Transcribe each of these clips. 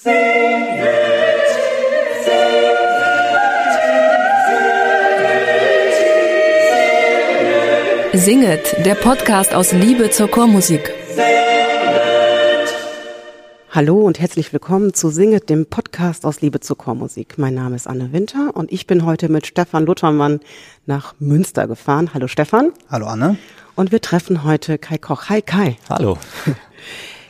Singet, der Podcast aus Liebe zur Chormusik. Hallo und herzlich willkommen zu Singet, dem Podcast aus Liebe zur Chormusik. Mein Name ist Anne Winter und ich bin heute mit Stefan Luthermann nach Münster gefahren. Hallo Stefan. Hallo Anne. Und wir treffen heute Kai Koch. Hi Kai. Hallo.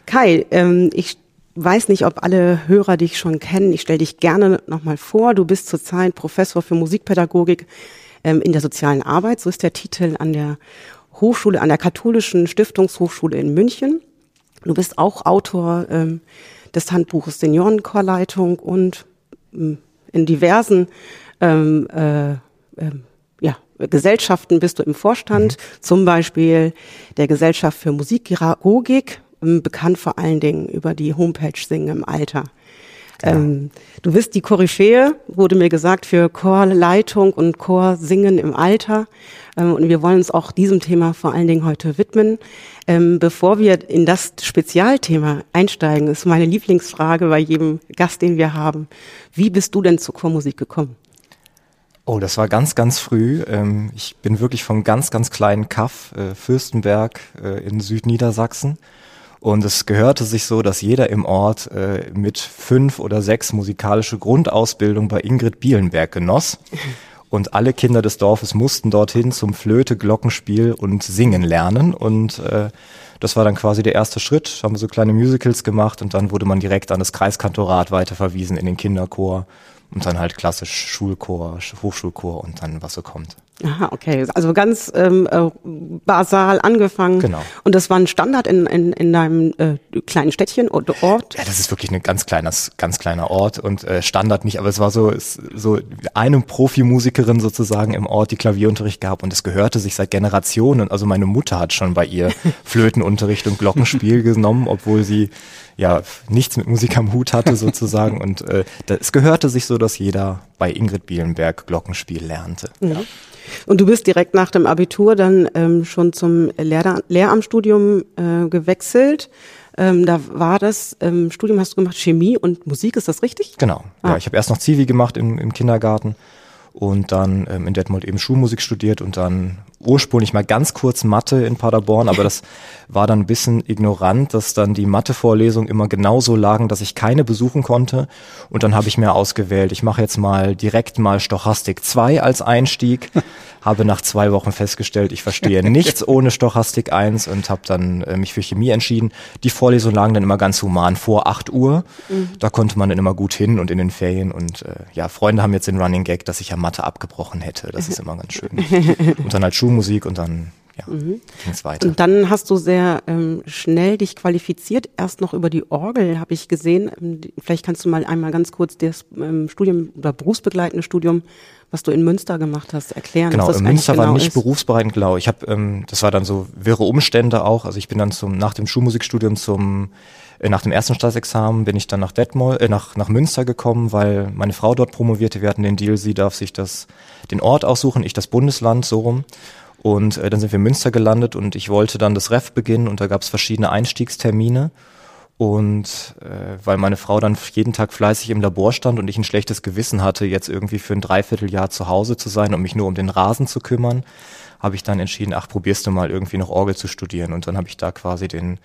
Kai, ähm, ich weiß nicht, ob alle Hörer dich schon kennen. Ich stelle dich gerne nochmal vor. Du bist zurzeit Professor für Musikpädagogik ähm, in der sozialen Arbeit. So ist der Titel an der Hochschule, an der katholischen Stiftungshochschule in München. Du bist auch Autor ähm, des Handbuches Seniorenchorleitung und ähm, in diversen ähm, äh, ähm, ja, Gesellschaften bist du im Vorstand, mhm. zum Beispiel der Gesellschaft für Musikpädagogik, bekannt vor allen Dingen über die Homepage Singen im Alter. Genau. Ähm, du bist die Koryphäe, wurde mir gesagt, für Chorleitung und Chorsingen im Alter. Ähm, und wir wollen uns auch diesem Thema vor allen Dingen heute widmen. Ähm, bevor wir in das Spezialthema einsteigen, ist meine Lieblingsfrage bei jedem Gast, den wir haben. Wie bist du denn zur Chormusik gekommen? Oh, das war ganz, ganz früh. Ähm, ich bin wirklich vom ganz, ganz kleinen Kaff, äh, Fürstenberg äh, in Südniedersachsen. Und es gehörte sich so, dass jeder im Ort äh, mit fünf oder sechs musikalische Grundausbildung bei Ingrid Bielenberg genoss. Und alle Kinder des Dorfes mussten dorthin zum Flöte, Glockenspiel und Singen lernen. Und äh, das war dann quasi der erste Schritt. Haben wir so kleine Musicals gemacht und dann wurde man direkt an das Kreiskantorat weiterverwiesen in den Kinderchor und dann halt klassisch Schulchor, Hochschulchor und dann was so kommt. Aha, okay. Also ganz ähm, äh, basal angefangen. Genau. Und das war ein Standard in, in, in deinem äh, kleinen Städtchen oder Ort? Ja, das ist wirklich ein ganz kleiner, ganz kleiner Ort und äh, Standard nicht, aber es war so, es, so eine Profimusikerin sozusagen im Ort, die Klavierunterricht gab und es gehörte sich seit Generationen. Also meine Mutter hat schon bei ihr Flötenunterricht und Glockenspiel genommen, obwohl sie ja nichts mit Musik am Hut hatte sozusagen und äh, es gehörte sich so, dass jeder bei Ingrid Bielenberg Glockenspiel lernte. Ja. Und du bist direkt nach dem Abitur dann ähm, schon zum Lehrer Lehramtsstudium äh, gewechselt. Ähm, da war das ähm, Studium, hast du gemacht, Chemie und Musik, ist das richtig? Genau. Ah. Ja, ich habe erst noch Zivi gemacht im, im Kindergarten und dann ähm, in Detmold eben Schulmusik studiert und dann ursprünglich mal ganz kurz Mathe in Paderborn, aber das war dann ein bisschen ignorant, dass dann die Mathe-Vorlesungen immer genauso lagen, dass ich keine besuchen konnte. Und dann habe ich mir ausgewählt, ich mache jetzt mal direkt mal Stochastik 2 als Einstieg, habe nach zwei Wochen festgestellt, ich verstehe nichts ohne Stochastik 1 und habe dann äh, mich für Chemie entschieden. Die Vorlesungen lagen dann immer ganz human vor 8 Uhr. Mhm. Da konnte man dann immer gut hin und in den Ferien. Und äh, ja, Freunde haben jetzt den Running Gag, dass ich ja Mathe abgebrochen hätte. Das ist immer ganz schön. Und dann halt Schul Schulmusik und dann ja, mhm. ging es weiter. Und dann hast du sehr ähm, schnell dich qualifiziert, erst noch über die Orgel, habe ich gesehen. Ähm, vielleicht kannst du mal einmal ganz kurz das ähm, Studium oder berufsbegleitende Studium, was du in Münster gemacht hast, erklären. Genau, in Münster genau war nicht ist. berufsbereitend, genau. Ich habe, ähm, das war dann so wirre Umstände auch. Also ich bin dann zum nach dem Schulmusikstudium zum nach dem ersten Staatsexamen bin ich dann nach Detmold, äh, nach, nach Münster gekommen, weil meine Frau dort promovierte. Wir hatten den Deal, sie darf sich das, den Ort aussuchen, ich das Bundesland, so rum. Und äh, dann sind wir in Münster gelandet und ich wollte dann das Ref beginnen und da gab es verschiedene Einstiegstermine. Und äh, weil meine Frau dann jeden Tag fleißig im Labor stand und ich ein schlechtes Gewissen hatte, jetzt irgendwie für ein Dreivierteljahr zu Hause zu sein und mich nur um den Rasen zu kümmern, habe ich dann entschieden, ach, probierst du mal irgendwie noch Orgel zu studieren. Und dann habe ich da quasi den,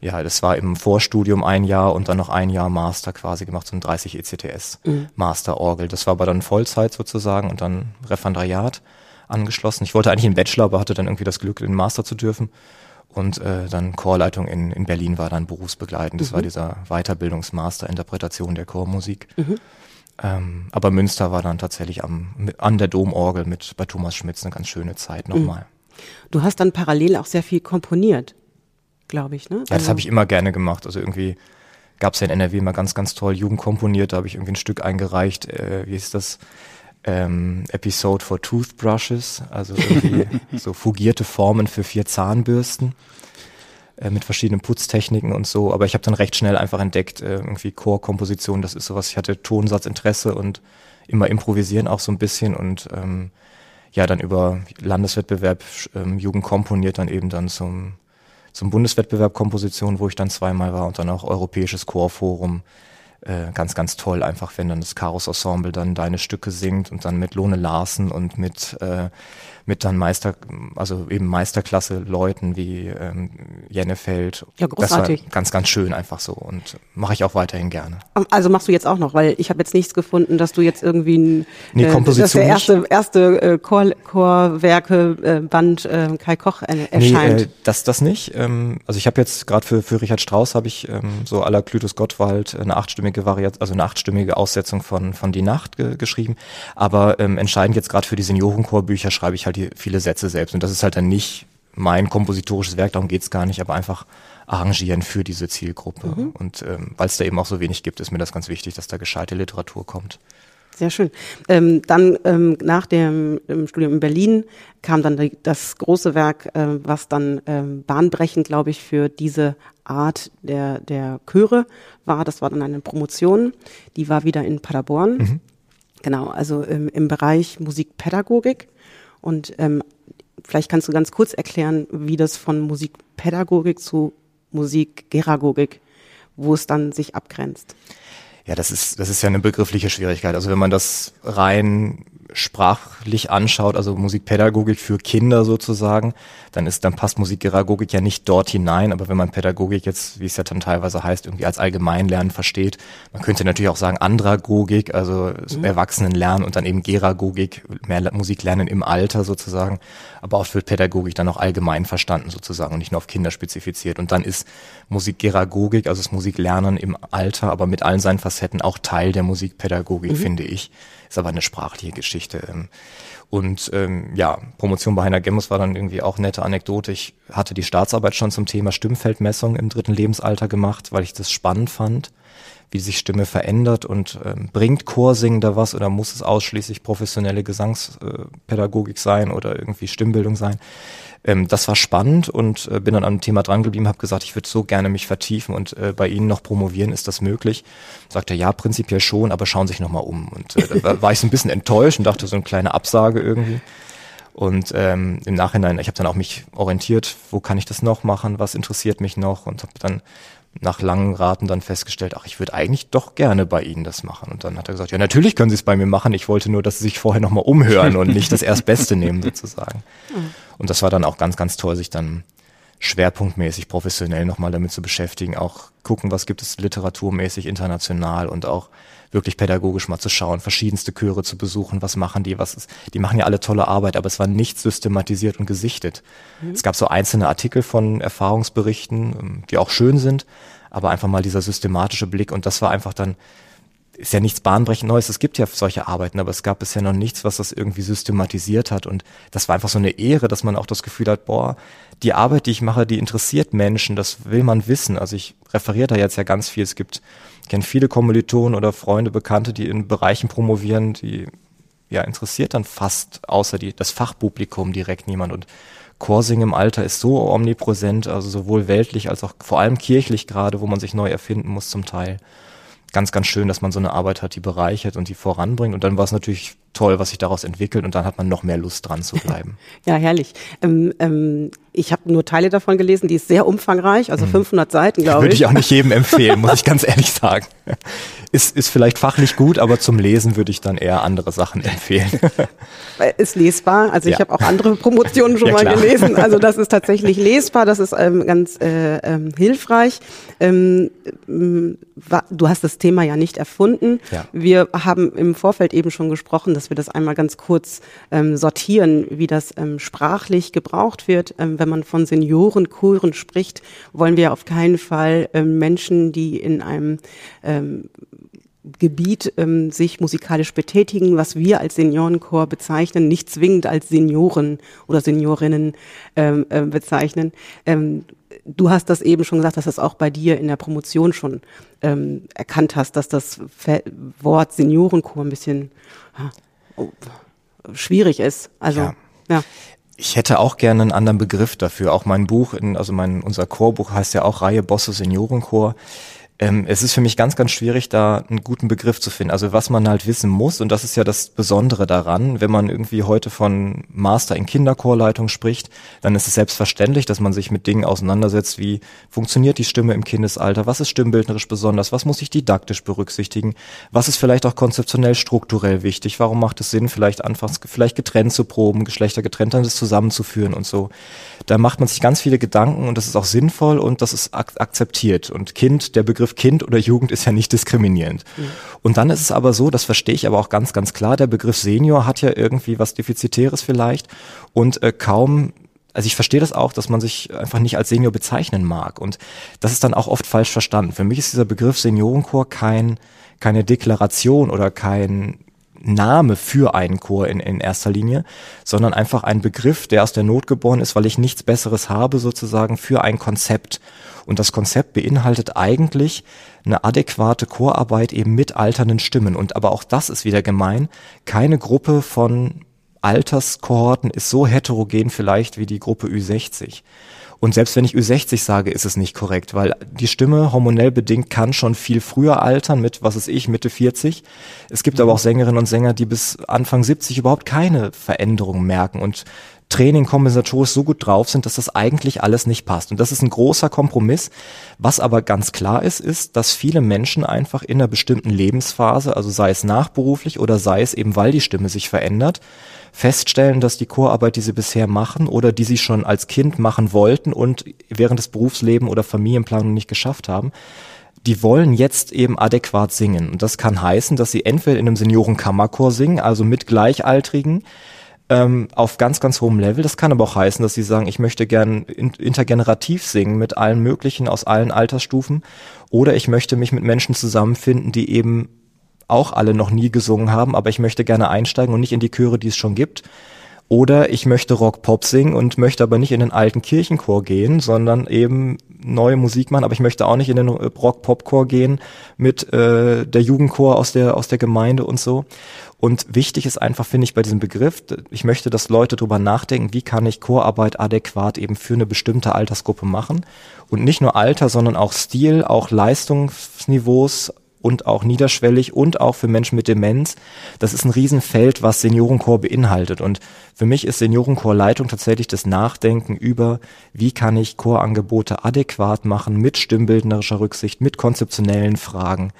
ja, das war im Vorstudium ein Jahr und dann noch ein Jahr Master quasi gemacht, so ein 30 ECTS mhm. Master Orgel. Das war aber dann Vollzeit sozusagen und dann Referendariat angeschlossen. Ich wollte eigentlich einen Bachelor, aber hatte dann irgendwie das Glück, den Master zu dürfen. Und äh, dann Chorleitung in, in Berlin war dann berufsbegleitend. Das mhm. war dieser Weiterbildungsmaster Interpretation der Chormusik. Mhm. Ähm, aber Münster war dann tatsächlich am, an der Domorgel mit bei Thomas Schmitz eine ganz schöne Zeit nochmal. Mhm. Du hast dann parallel auch sehr viel komponiert, glaube ich, ne? Ja, das also habe ich immer gerne gemacht. Also irgendwie gab es ja in NRW immer ganz, ganz toll Jugend komponiert. Da habe ich irgendwie ein Stück eingereicht. Äh, wie ist das? ähm, Episode for Toothbrushes, also irgendwie so fugierte Formen für vier Zahnbürsten äh, mit verschiedenen Putztechniken und so. Aber ich habe dann recht schnell einfach entdeckt, äh, irgendwie Chorkomposition, das ist sowas, ich hatte Tonsatzinteresse und immer improvisieren auch so ein bisschen und ähm, ja, dann über Landeswettbewerb ähm, Jugend komponiert dann eben dann zum, zum Bundeswettbewerb Komposition, wo ich dann zweimal war und dann auch Europäisches Chorforum. Äh, ganz, ganz toll, einfach wenn dann das Chaos Ensemble dann deine Stücke singt und dann mit Lone Larsen und mit äh, mit dann Meister, also eben Meisterklasse Leuten wie ähm, Jennefeld. Ja, großartig. Das war ganz, ganz schön einfach so und mache ich auch weiterhin gerne. Also machst du jetzt auch noch, weil ich habe jetzt nichts gefunden, dass du jetzt irgendwie ein nee, äh, Komposition dass der erste, erste äh, Chor, Chorwerke äh, Band äh, Kai Koch äh, erscheint. Nee, äh, das, das nicht. Ähm, also ich habe jetzt gerade für, für Richard Strauss habe ich ähm, so aller Clytus Gottwald eine achtstimmige Variation, also eine achtstimmige Aussetzung von, von Die Nacht ge geschrieben. Aber ähm, entscheidend jetzt gerade für die Seniorenchorbücher schreibe ich halt die viele Sätze selbst. Und das ist halt dann nicht mein kompositorisches Werk, darum geht's gar nicht, aber einfach arrangieren für diese Zielgruppe. Mhm. Und ähm, weil es da eben auch so wenig gibt, ist mir das ganz wichtig, dass da gescheite Literatur kommt. Sehr schön. Ähm, dann ähm, nach dem Studium in Berlin kam dann die, das große Werk, äh, was dann ähm, bahnbrechend, glaube ich, für diese Art der, der Chöre war. Das war dann eine Promotion. Die war wieder in Paderborn. Mhm. Genau, also im, im Bereich Musikpädagogik. Und ähm, vielleicht kannst du ganz kurz erklären, wie das von Musikpädagogik zu Musikgeragogik, wo es dann sich abgrenzt. Ja, das ist, das ist ja eine begriffliche Schwierigkeit. Also wenn man das rein sprachlich anschaut, also Musikpädagogik für Kinder sozusagen, dann ist, dann passt Musikpädagogik ja nicht dort hinein. Aber wenn man Pädagogik jetzt, wie es ja dann teilweise heißt, irgendwie als Allgemeinlernen versteht, man könnte natürlich auch sagen Andragogik, also mhm. Erwachsenenlernen und dann eben Geragogik, mehr Musiklernen im Alter sozusagen. Aber oft wird Pädagogik dann auch allgemein verstanden sozusagen und nicht nur auf Kinder spezifiziert. Und dann ist Musikgeragogik, also das Musiklernen im Alter, aber mit allen seinen Facetten auch Teil der Musikpädagogik, mhm. finde ich. Ist aber eine sprachliche Geschichte. Ähm. Und ähm, ja, Promotion bei Heiner Gemmus war dann irgendwie auch nette Anekdote. Ich hatte die Staatsarbeit schon zum Thema Stimmfeldmessung im dritten Lebensalter gemacht, weil ich das spannend fand, wie sich Stimme verändert und ähm, bringt Chorsingen da was oder muss es ausschließlich professionelle Gesangspädagogik sein oder irgendwie Stimmbildung sein. Ähm, das war spannend und äh, bin dann am Thema dran geblieben, habe gesagt, ich würde so gerne mich vertiefen und äh, bei Ihnen noch promovieren, ist das möglich? Sagt er, ja, prinzipiell schon, aber schauen Sie sich nochmal um. Und äh, da war ich so ein bisschen enttäuscht und dachte, so eine kleine Absage irgendwie. Und ähm, im Nachhinein, ich habe dann auch mich orientiert, wo kann ich das noch machen, was interessiert mich noch und habe dann nach langen Raten dann festgestellt, ach, ich würde eigentlich doch gerne bei Ihnen das machen. Und dann hat er gesagt, ja, natürlich können Sie es bei mir machen. Ich wollte nur, dass Sie sich vorher nochmal umhören und nicht das Erstbeste nehmen sozusagen. Und das war dann auch ganz, ganz toll, sich dann schwerpunktmäßig professionell nochmal damit zu beschäftigen, auch gucken, was gibt es literaturmäßig international und auch wirklich pädagogisch mal zu schauen, verschiedenste Chöre zu besuchen, was machen die, was ist, die machen ja alle tolle Arbeit, aber es war nicht systematisiert und gesichtet. Mhm. Es gab so einzelne Artikel von Erfahrungsberichten, ähm, die auch schön sind, aber einfach mal dieser systematische Blick und das war einfach dann ist ja nichts bahnbrechend Neues. Es gibt ja solche Arbeiten, aber es gab bisher noch nichts, was das irgendwie systematisiert hat. Und das war einfach so eine Ehre, dass man auch das Gefühl hat, boah, die Arbeit, die ich mache, die interessiert Menschen, das will man wissen. Also ich referiere da jetzt ja ganz viel. Es gibt, ich kenne viele Kommilitonen oder Freunde, Bekannte, die in Bereichen promovieren, die ja interessiert dann fast außer die, das Fachpublikum direkt niemand. Und Chorsing im Alter ist so omnipräsent, also sowohl weltlich als auch vor allem kirchlich gerade, wo man sich neu erfinden muss zum Teil ganz, ganz schön, dass man so eine Arbeit hat, die bereichert und die voranbringt. Und dann war es natürlich toll, was sich daraus entwickelt und dann hat man noch mehr Lust dran zu bleiben. ja, herrlich. Ähm, ähm, ich habe nur Teile davon gelesen, die ist sehr umfangreich, also 500 mhm. Seiten, glaube ich. Würde ich auch nicht jedem empfehlen, muss ich ganz ehrlich sagen. Ist, ist vielleicht fachlich gut, aber zum Lesen würde ich dann eher andere Sachen empfehlen. ist lesbar, also ja. ich habe auch andere Promotionen schon ja, mal gelesen, also das ist tatsächlich lesbar, das ist ähm, ganz äh, ähm, hilfreich. Ähm, du hast das Thema ja nicht erfunden. Ja. Wir haben im Vorfeld eben schon gesprochen, dass wir das einmal ganz kurz ähm, sortieren, wie das ähm, sprachlich gebraucht wird. Ähm, wenn man von Seniorenkuren spricht, wollen wir auf keinen Fall ähm, Menschen, die in einem ähm, Gebiet ähm, sich musikalisch betätigen, was wir als Seniorenchor bezeichnen, nicht zwingend als Senioren oder Seniorinnen ähm, äh, bezeichnen. Ähm, du hast das eben schon gesagt, dass das auch bei dir in der Promotion schon ähm, erkannt hast, dass das Wort Seniorenchor ein bisschen oh, schwierig ist. Also ja. ja. Ich hätte auch gerne einen anderen Begriff dafür. Auch mein Buch, in, also mein, unser Chorbuch heißt ja auch Reihe Bosse Seniorenchor. Ähm, es ist für mich ganz, ganz schwierig, da einen guten Begriff zu finden. Also was man halt wissen muss, und das ist ja das Besondere daran, wenn man irgendwie heute von Master in Kinderchorleitung spricht, dann ist es selbstverständlich, dass man sich mit Dingen auseinandersetzt, wie funktioniert die Stimme im Kindesalter, was ist stimmbildnerisch besonders, was muss ich didaktisch berücksichtigen, was ist vielleicht auch konzeptionell strukturell wichtig, warum macht es Sinn, vielleicht anfangs vielleicht getrennt zu proben, Geschlechter getrennt, dann das zusammenzuführen und so. Da macht man sich ganz viele Gedanken und das ist auch sinnvoll und das ist ak akzeptiert. Und Kind, der Begriff Kind oder Jugend ist ja nicht diskriminierend. Mhm. Und dann ist es aber so, das verstehe ich aber auch ganz, ganz klar, der Begriff Senior hat ja irgendwie was Defizitäres vielleicht und äh, kaum also ich verstehe das auch, dass man sich einfach nicht als Senior bezeichnen mag. Und das ist dann auch oft falsch verstanden. Für mich ist dieser Begriff Seniorenchor kein, keine Deklaration oder kein Name für einen Chor in, in erster Linie, sondern einfach ein Begriff, der aus der Not geboren ist, weil ich nichts Besseres habe sozusagen für ein Konzept. Und das Konzept beinhaltet eigentlich eine adäquate Chorarbeit eben mit alternden Stimmen. Und aber auch das ist wieder gemein. Keine Gruppe von Alterskohorten ist so heterogen vielleicht wie die Gruppe Ü60. Und selbst wenn ich Ü60 sage, ist es nicht korrekt, weil die Stimme hormonell bedingt kann schon viel früher altern mit, was ist ich, Mitte 40. Es gibt aber auch Sängerinnen und Sänger, die bis Anfang 70 überhaupt keine Veränderungen merken und Training kompensatorisch so gut drauf sind, dass das eigentlich alles nicht passt. Und das ist ein großer Kompromiss. Was aber ganz klar ist, ist, dass viele Menschen einfach in einer bestimmten Lebensphase, also sei es nachberuflich oder sei es eben, weil die Stimme sich verändert, feststellen, dass die Chorarbeit, die sie bisher machen oder die sie schon als Kind machen wollten und während des Berufslebens oder Familienplanung nicht geschafft haben, die wollen jetzt eben adäquat singen. Und das kann heißen, dass sie entweder in einem Seniorenkammerchor singen, also mit Gleichaltrigen, ähm, auf ganz, ganz hohem Level. Das kann aber auch heißen, dass sie sagen, ich möchte gern intergenerativ singen mit allen möglichen aus allen Altersstufen. Oder ich möchte mich mit Menschen zusammenfinden, die eben auch alle noch nie gesungen haben, aber ich möchte gerne einsteigen und nicht in die Chöre, die es schon gibt. Oder ich möchte Rock-Pop singen und möchte aber nicht in den alten Kirchenchor gehen, sondern eben neue Musik machen. Aber ich möchte auch nicht in den Rock-Pop-Chor gehen mit äh, der Jugendchor aus der, aus der Gemeinde und so. Und wichtig ist einfach, finde ich, bei diesem Begriff, ich möchte, dass Leute drüber nachdenken, wie kann ich Chorarbeit adäquat eben für eine bestimmte Altersgruppe machen. Und nicht nur Alter, sondern auch Stil, auch Leistungsniveaus, und auch niederschwellig und auch für Menschen mit Demenz. Das ist ein Riesenfeld, was Seniorenchor beinhaltet. Und für mich ist Seniorenchorleitung tatsächlich das Nachdenken über, wie kann ich Chorangebote adäquat machen mit stimmbildnerischer Rücksicht, mit konzeptionellen Fragen.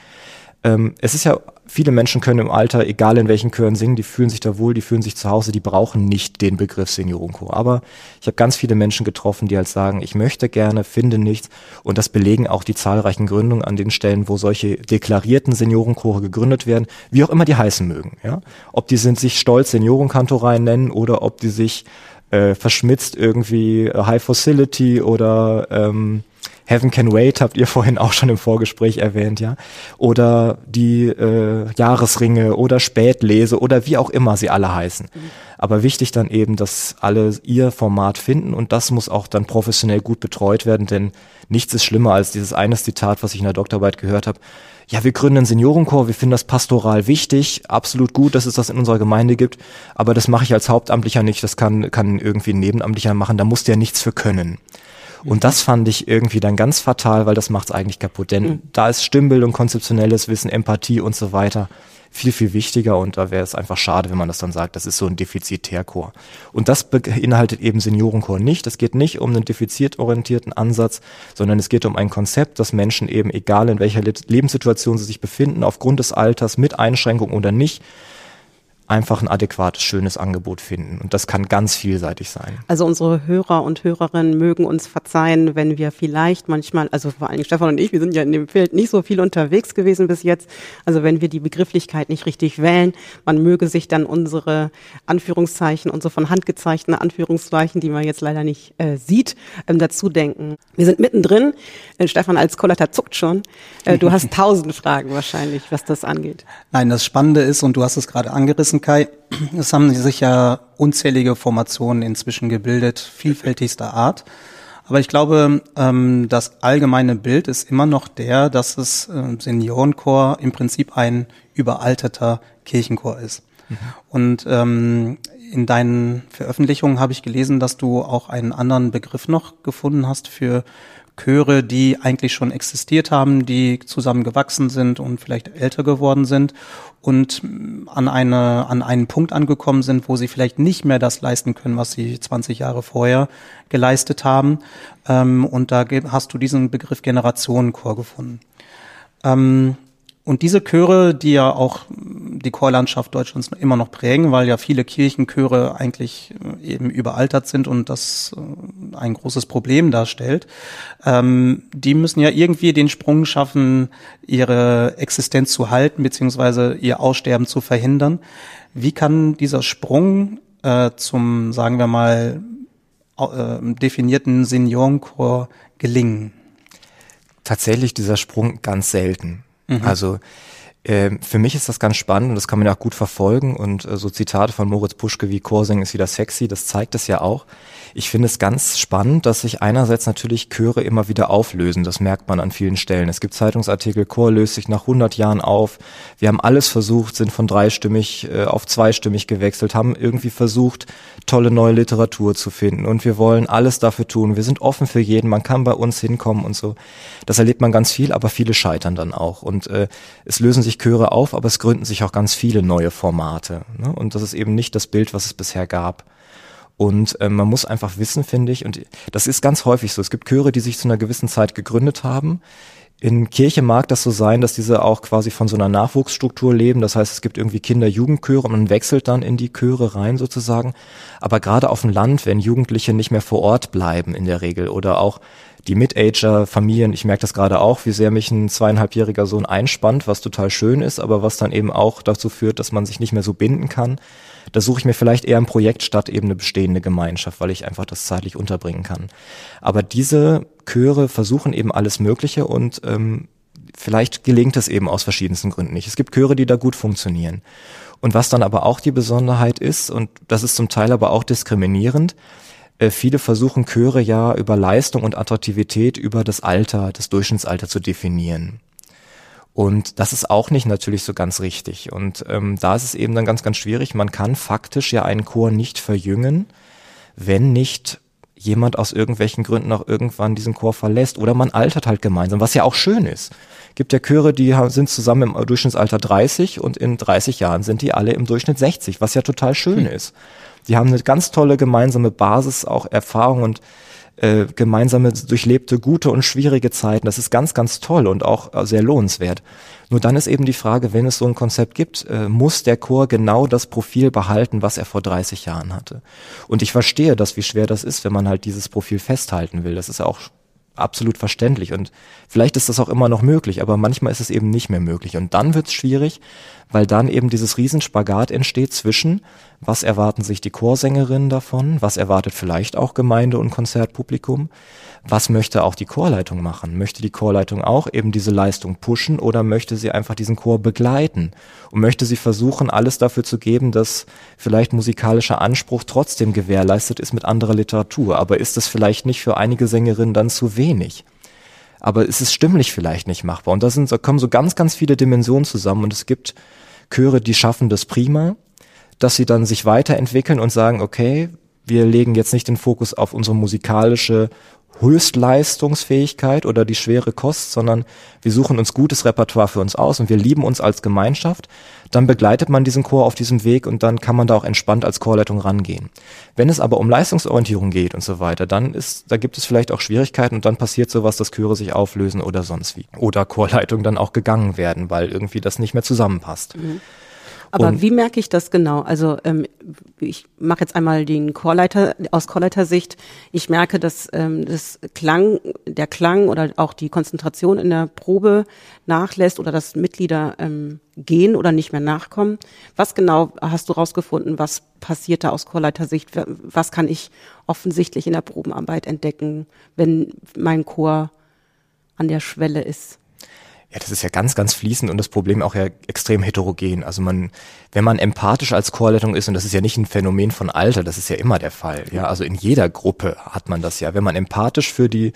Ähm, es ist ja viele Menschen können im Alter, egal in welchen Chören singen, die fühlen sich da wohl, die fühlen sich zu Hause, die brauchen nicht den Begriff Seniorenchor. Aber ich habe ganz viele Menschen getroffen, die halt sagen, ich möchte gerne, finde nichts. Und das belegen auch die zahlreichen Gründungen an den Stellen, wo solche deklarierten Seniorenchore gegründet werden, wie auch immer die heißen mögen. Ja? Ob die sind sich stolz Seniorenkantoreien nennen oder ob die sich äh, verschmitzt irgendwie High Facility oder ähm, Heaven Can Wait habt ihr vorhin auch schon im Vorgespräch erwähnt, ja. Oder die äh, Jahresringe oder Spätlese oder wie auch immer sie alle heißen. Mhm. Aber wichtig dann eben, dass alle ihr Format finden und das muss auch dann professionell gut betreut werden, denn nichts ist schlimmer als dieses eine Zitat, was ich in der Doktorarbeit gehört habe. Ja, wir gründen einen Seniorenchor, wir finden das pastoral wichtig, absolut gut, dass es das in unserer Gemeinde gibt, aber das mache ich als Hauptamtlicher nicht, das kann, kann irgendwie ein Nebenamtlicher machen, da muss der nichts für können. Und das fand ich irgendwie dann ganz fatal, weil das macht es eigentlich kaputt. Denn mhm. da ist Stimmbildung, konzeptionelles Wissen, Empathie und so weiter viel, viel wichtiger und da wäre es einfach schade, wenn man das dann sagt, das ist so ein Defizitärchor. Und das beinhaltet eben Seniorenchor nicht. Es geht nicht um einen defizitorientierten Ansatz, sondern es geht um ein Konzept, dass Menschen eben, egal in welcher Lebenssituation sie sich befinden, aufgrund des Alters, mit Einschränkung oder nicht, einfach ein adäquates, schönes Angebot finden. Und das kann ganz vielseitig sein. Also unsere Hörer und Hörerinnen mögen uns verzeihen, wenn wir vielleicht manchmal, also vor allen Dingen Stefan und ich, wir sind ja in dem Feld nicht so viel unterwegs gewesen bis jetzt. Also wenn wir die Begrifflichkeit nicht richtig wählen, man möge sich dann unsere Anführungszeichen, unsere von Hand gezeichneten Anführungszeichen, die man jetzt leider nicht äh, sieht, ähm, dazu denken. Wir sind mittendrin. Äh, Stefan als Kollater zuckt schon. Äh, du hast tausend Fragen wahrscheinlich, was das angeht. Nein, das Spannende ist, und du hast es gerade angerissen, Kai, es haben sich ja unzählige Formationen inzwischen gebildet, vielfältigster Art. Aber ich glaube, ähm, das allgemeine Bild ist immer noch der, dass es äh, Seniorenchor im Prinzip ein überalterter Kirchenchor ist. Mhm. Und ähm, in deinen Veröffentlichungen habe ich gelesen, dass du auch einen anderen Begriff noch gefunden hast für Chöre, die eigentlich schon existiert haben, die zusammen gewachsen sind und vielleicht älter geworden sind und an eine, an einen Punkt angekommen sind, wo sie vielleicht nicht mehr das leisten können, was sie 20 Jahre vorher geleistet haben. Ähm, und da hast du diesen Begriff Generationenchor gefunden. Und diese Chöre, die ja auch die Chorlandschaft Deutschlands immer noch prägen, weil ja viele Kirchenchöre eigentlich äh, eben überaltert sind und das äh, ein großes Problem darstellt, ähm, die müssen ja irgendwie den Sprung schaffen, ihre Existenz zu halten, beziehungsweise ihr Aussterben zu verhindern. Wie kann dieser Sprung äh, zum, sagen wir mal, äh, definierten Seniorenchor gelingen? Tatsächlich dieser Sprung ganz selten. Mhm. Also äh, für mich ist das ganz spannend und das kann man ja auch gut verfolgen und äh, so Zitate von Moritz Puschke wie Chorsing ist wieder sexy, das zeigt es ja auch. Ich finde es ganz spannend, dass sich einerseits natürlich Chöre immer wieder auflösen. Das merkt man an vielen Stellen. Es gibt Zeitungsartikel, Chor löst sich nach 100 Jahren auf. Wir haben alles versucht, sind von dreistimmig äh, auf zweistimmig gewechselt, haben irgendwie versucht, tolle neue Literatur zu finden und wir wollen alles dafür tun. Wir sind offen für jeden, man kann bei uns hinkommen und so. Das erlebt man ganz viel, aber viele scheitern dann auch. Und äh, es lösen sich Chöre auf, aber es gründen sich auch ganz viele neue Formate. Ne? Und das ist eben nicht das Bild, was es bisher gab. Und äh, man muss einfach wissen, finde ich, und das ist ganz häufig so. Es gibt Chöre, die sich zu einer gewissen Zeit gegründet haben. In Kirche mag das so sein, dass diese auch quasi von so einer Nachwuchsstruktur leben. Das heißt, es gibt irgendwie Kinder-Jugendchöre und man wechselt dann in die Chöre rein sozusagen. Aber gerade auf dem Land, wenn Jugendliche nicht mehr vor Ort bleiben in der Regel oder auch die Mid-Ager-Familien, ich merke das gerade auch, wie sehr mich ein zweieinhalbjähriger Sohn einspannt, was total schön ist, aber was dann eben auch dazu führt, dass man sich nicht mehr so binden kann da suche ich mir vielleicht eher ein Projekt statt eben eine bestehende Gemeinschaft, weil ich einfach das zeitlich unterbringen kann. Aber diese Chöre versuchen eben alles Mögliche und ähm, vielleicht gelingt es eben aus verschiedensten Gründen nicht. Es gibt Chöre, die da gut funktionieren. Und was dann aber auch die Besonderheit ist, und das ist zum Teil aber auch diskriminierend, viele versuchen Chöre ja über Leistung und Attraktivität über das Alter, das Durchschnittsalter zu definieren. Und das ist auch nicht natürlich so ganz richtig. Und ähm, da ist es eben dann ganz, ganz schwierig. Man kann faktisch ja einen Chor nicht verjüngen, wenn nicht jemand aus irgendwelchen Gründen auch irgendwann diesen Chor verlässt. Oder man altert halt gemeinsam, was ja auch schön ist. Gibt ja Chöre, die sind zusammen im Durchschnittsalter 30 und in 30 Jahren sind die alle im Durchschnitt 60, was ja total schön hm. ist. Die haben eine ganz tolle gemeinsame Basis, auch Erfahrung und äh, gemeinsame durchlebte gute und schwierige Zeiten. Das ist ganz, ganz toll und auch äh, sehr lohnenswert. Nur dann ist eben die Frage, wenn es so ein Konzept gibt, äh, muss der Chor genau das Profil behalten, was er vor 30 Jahren hatte. Und ich verstehe das, wie schwer das ist, wenn man halt dieses Profil festhalten will. Das ist ja auch absolut verständlich und vielleicht ist das auch immer noch möglich, aber manchmal ist es eben nicht mehr möglich und dann wird es schwierig, weil dann eben dieses Riesenspagat entsteht zwischen, was erwarten sich die Chorsängerinnen davon, was erwartet vielleicht auch Gemeinde und Konzertpublikum, was möchte auch die Chorleitung machen? Möchte die Chorleitung auch eben diese Leistung pushen oder möchte sie einfach diesen Chor begleiten? Und möchte sie versuchen, alles dafür zu geben, dass vielleicht musikalischer Anspruch trotzdem gewährleistet ist mit anderer Literatur? Aber ist es vielleicht nicht für einige Sängerinnen dann zu wenig? Aber ist es stimmlich vielleicht nicht machbar? Und da, sind, da kommen so ganz, ganz viele Dimensionen zusammen und es gibt Chöre, die schaffen das prima, dass sie dann sich weiterentwickeln und sagen, okay, wir legen jetzt nicht den Fokus auf unsere musikalische Höchstleistungsfähigkeit oder die schwere Kost, sondern wir suchen uns gutes Repertoire für uns aus und wir lieben uns als Gemeinschaft, dann begleitet man diesen Chor auf diesem Weg und dann kann man da auch entspannt als Chorleitung rangehen. Wenn es aber um Leistungsorientierung geht und so weiter, dann ist, da gibt es vielleicht auch Schwierigkeiten und dann passiert sowas, dass Chöre sich auflösen oder sonst wie. Oder Chorleitungen dann auch gegangen werden, weil irgendwie das nicht mehr zusammenpasst. Mhm. Aber und wie merke ich das genau? Also ähm, ich mache jetzt einmal den Chorleiter aus Chorleitersicht. Ich merke, dass ähm, das Klang, der Klang oder auch die Konzentration in der Probe nachlässt oder dass Mitglieder ähm, gehen oder nicht mehr nachkommen. Was genau hast du rausgefunden? Was passiert da aus Chorleitersicht? Was kann ich offensichtlich in der Probenarbeit entdecken, wenn mein Chor an der Schwelle ist? Ja, das ist ja ganz, ganz fließend und das Problem auch ja extrem heterogen. Also man, wenn man empathisch als Chorleitung ist, und das ist ja nicht ein Phänomen von Alter, das ist ja immer der Fall. Ja, also in jeder Gruppe hat man das ja. Wenn man empathisch für die,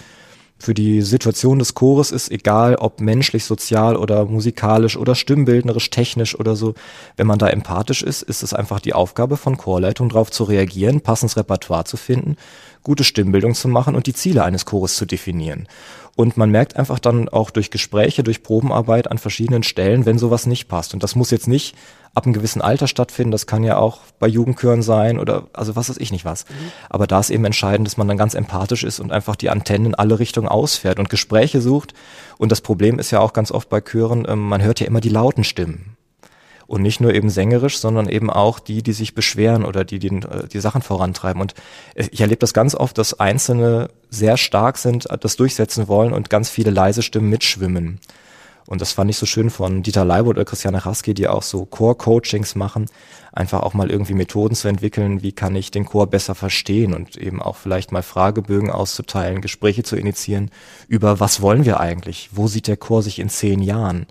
für die Situation des Chores ist, egal ob menschlich, sozial oder musikalisch oder stimmbildnerisch, technisch oder so, wenn man da empathisch ist, ist es einfach die Aufgabe von Chorleitung, darauf zu reagieren, passendes Repertoire zu finden, gute Stimmbildung zu machen und die Ziele eines Chores zu definieren. Und man merkt einfach dann auch durch Gespräche, durch Probenarbeit an verschiedenen Stellen, wenn sowas nicht passt. Und das muss jetzt nicht ab einem gewissen Alter stattfinden. Das kann ja auch bei Jugendchören sein oder also was weiß ich nicht was. Mhm. Aber da ist eben entscheidend, dass man dann ganz empathisch ist und einfach die Antennen in alle Richtungen ausfährt und Gespräche sucht. Und das Problem ist ja auch ganz oft bei Chören, ähm, man hört ja immer die lauten Stimmen. Und nicht nur eben sängerisch, sondern eben auch die, die sich beschweren oder die die, äh, die Sachen vorantreiben. Und ich erlebe das ganz oft, dass Einzelne sehr stark sind, das durchsetzen wollen und ganz viele leise Stimmen mitschwimmen. Und das fand ich so schön von Dieter Leibold oder Christiane Raski, die auch so Core-Coachings machen, einfach auch mal irgendwie Methoden zu entwickeln, wie kann ich den Chor besser verstehen und eben auch vielleicht mal Fragebögen auszuteilen, Gespräche zu initiieren über was wollen wir eigentlich, wo sieht der Chor sich in zehn Jahren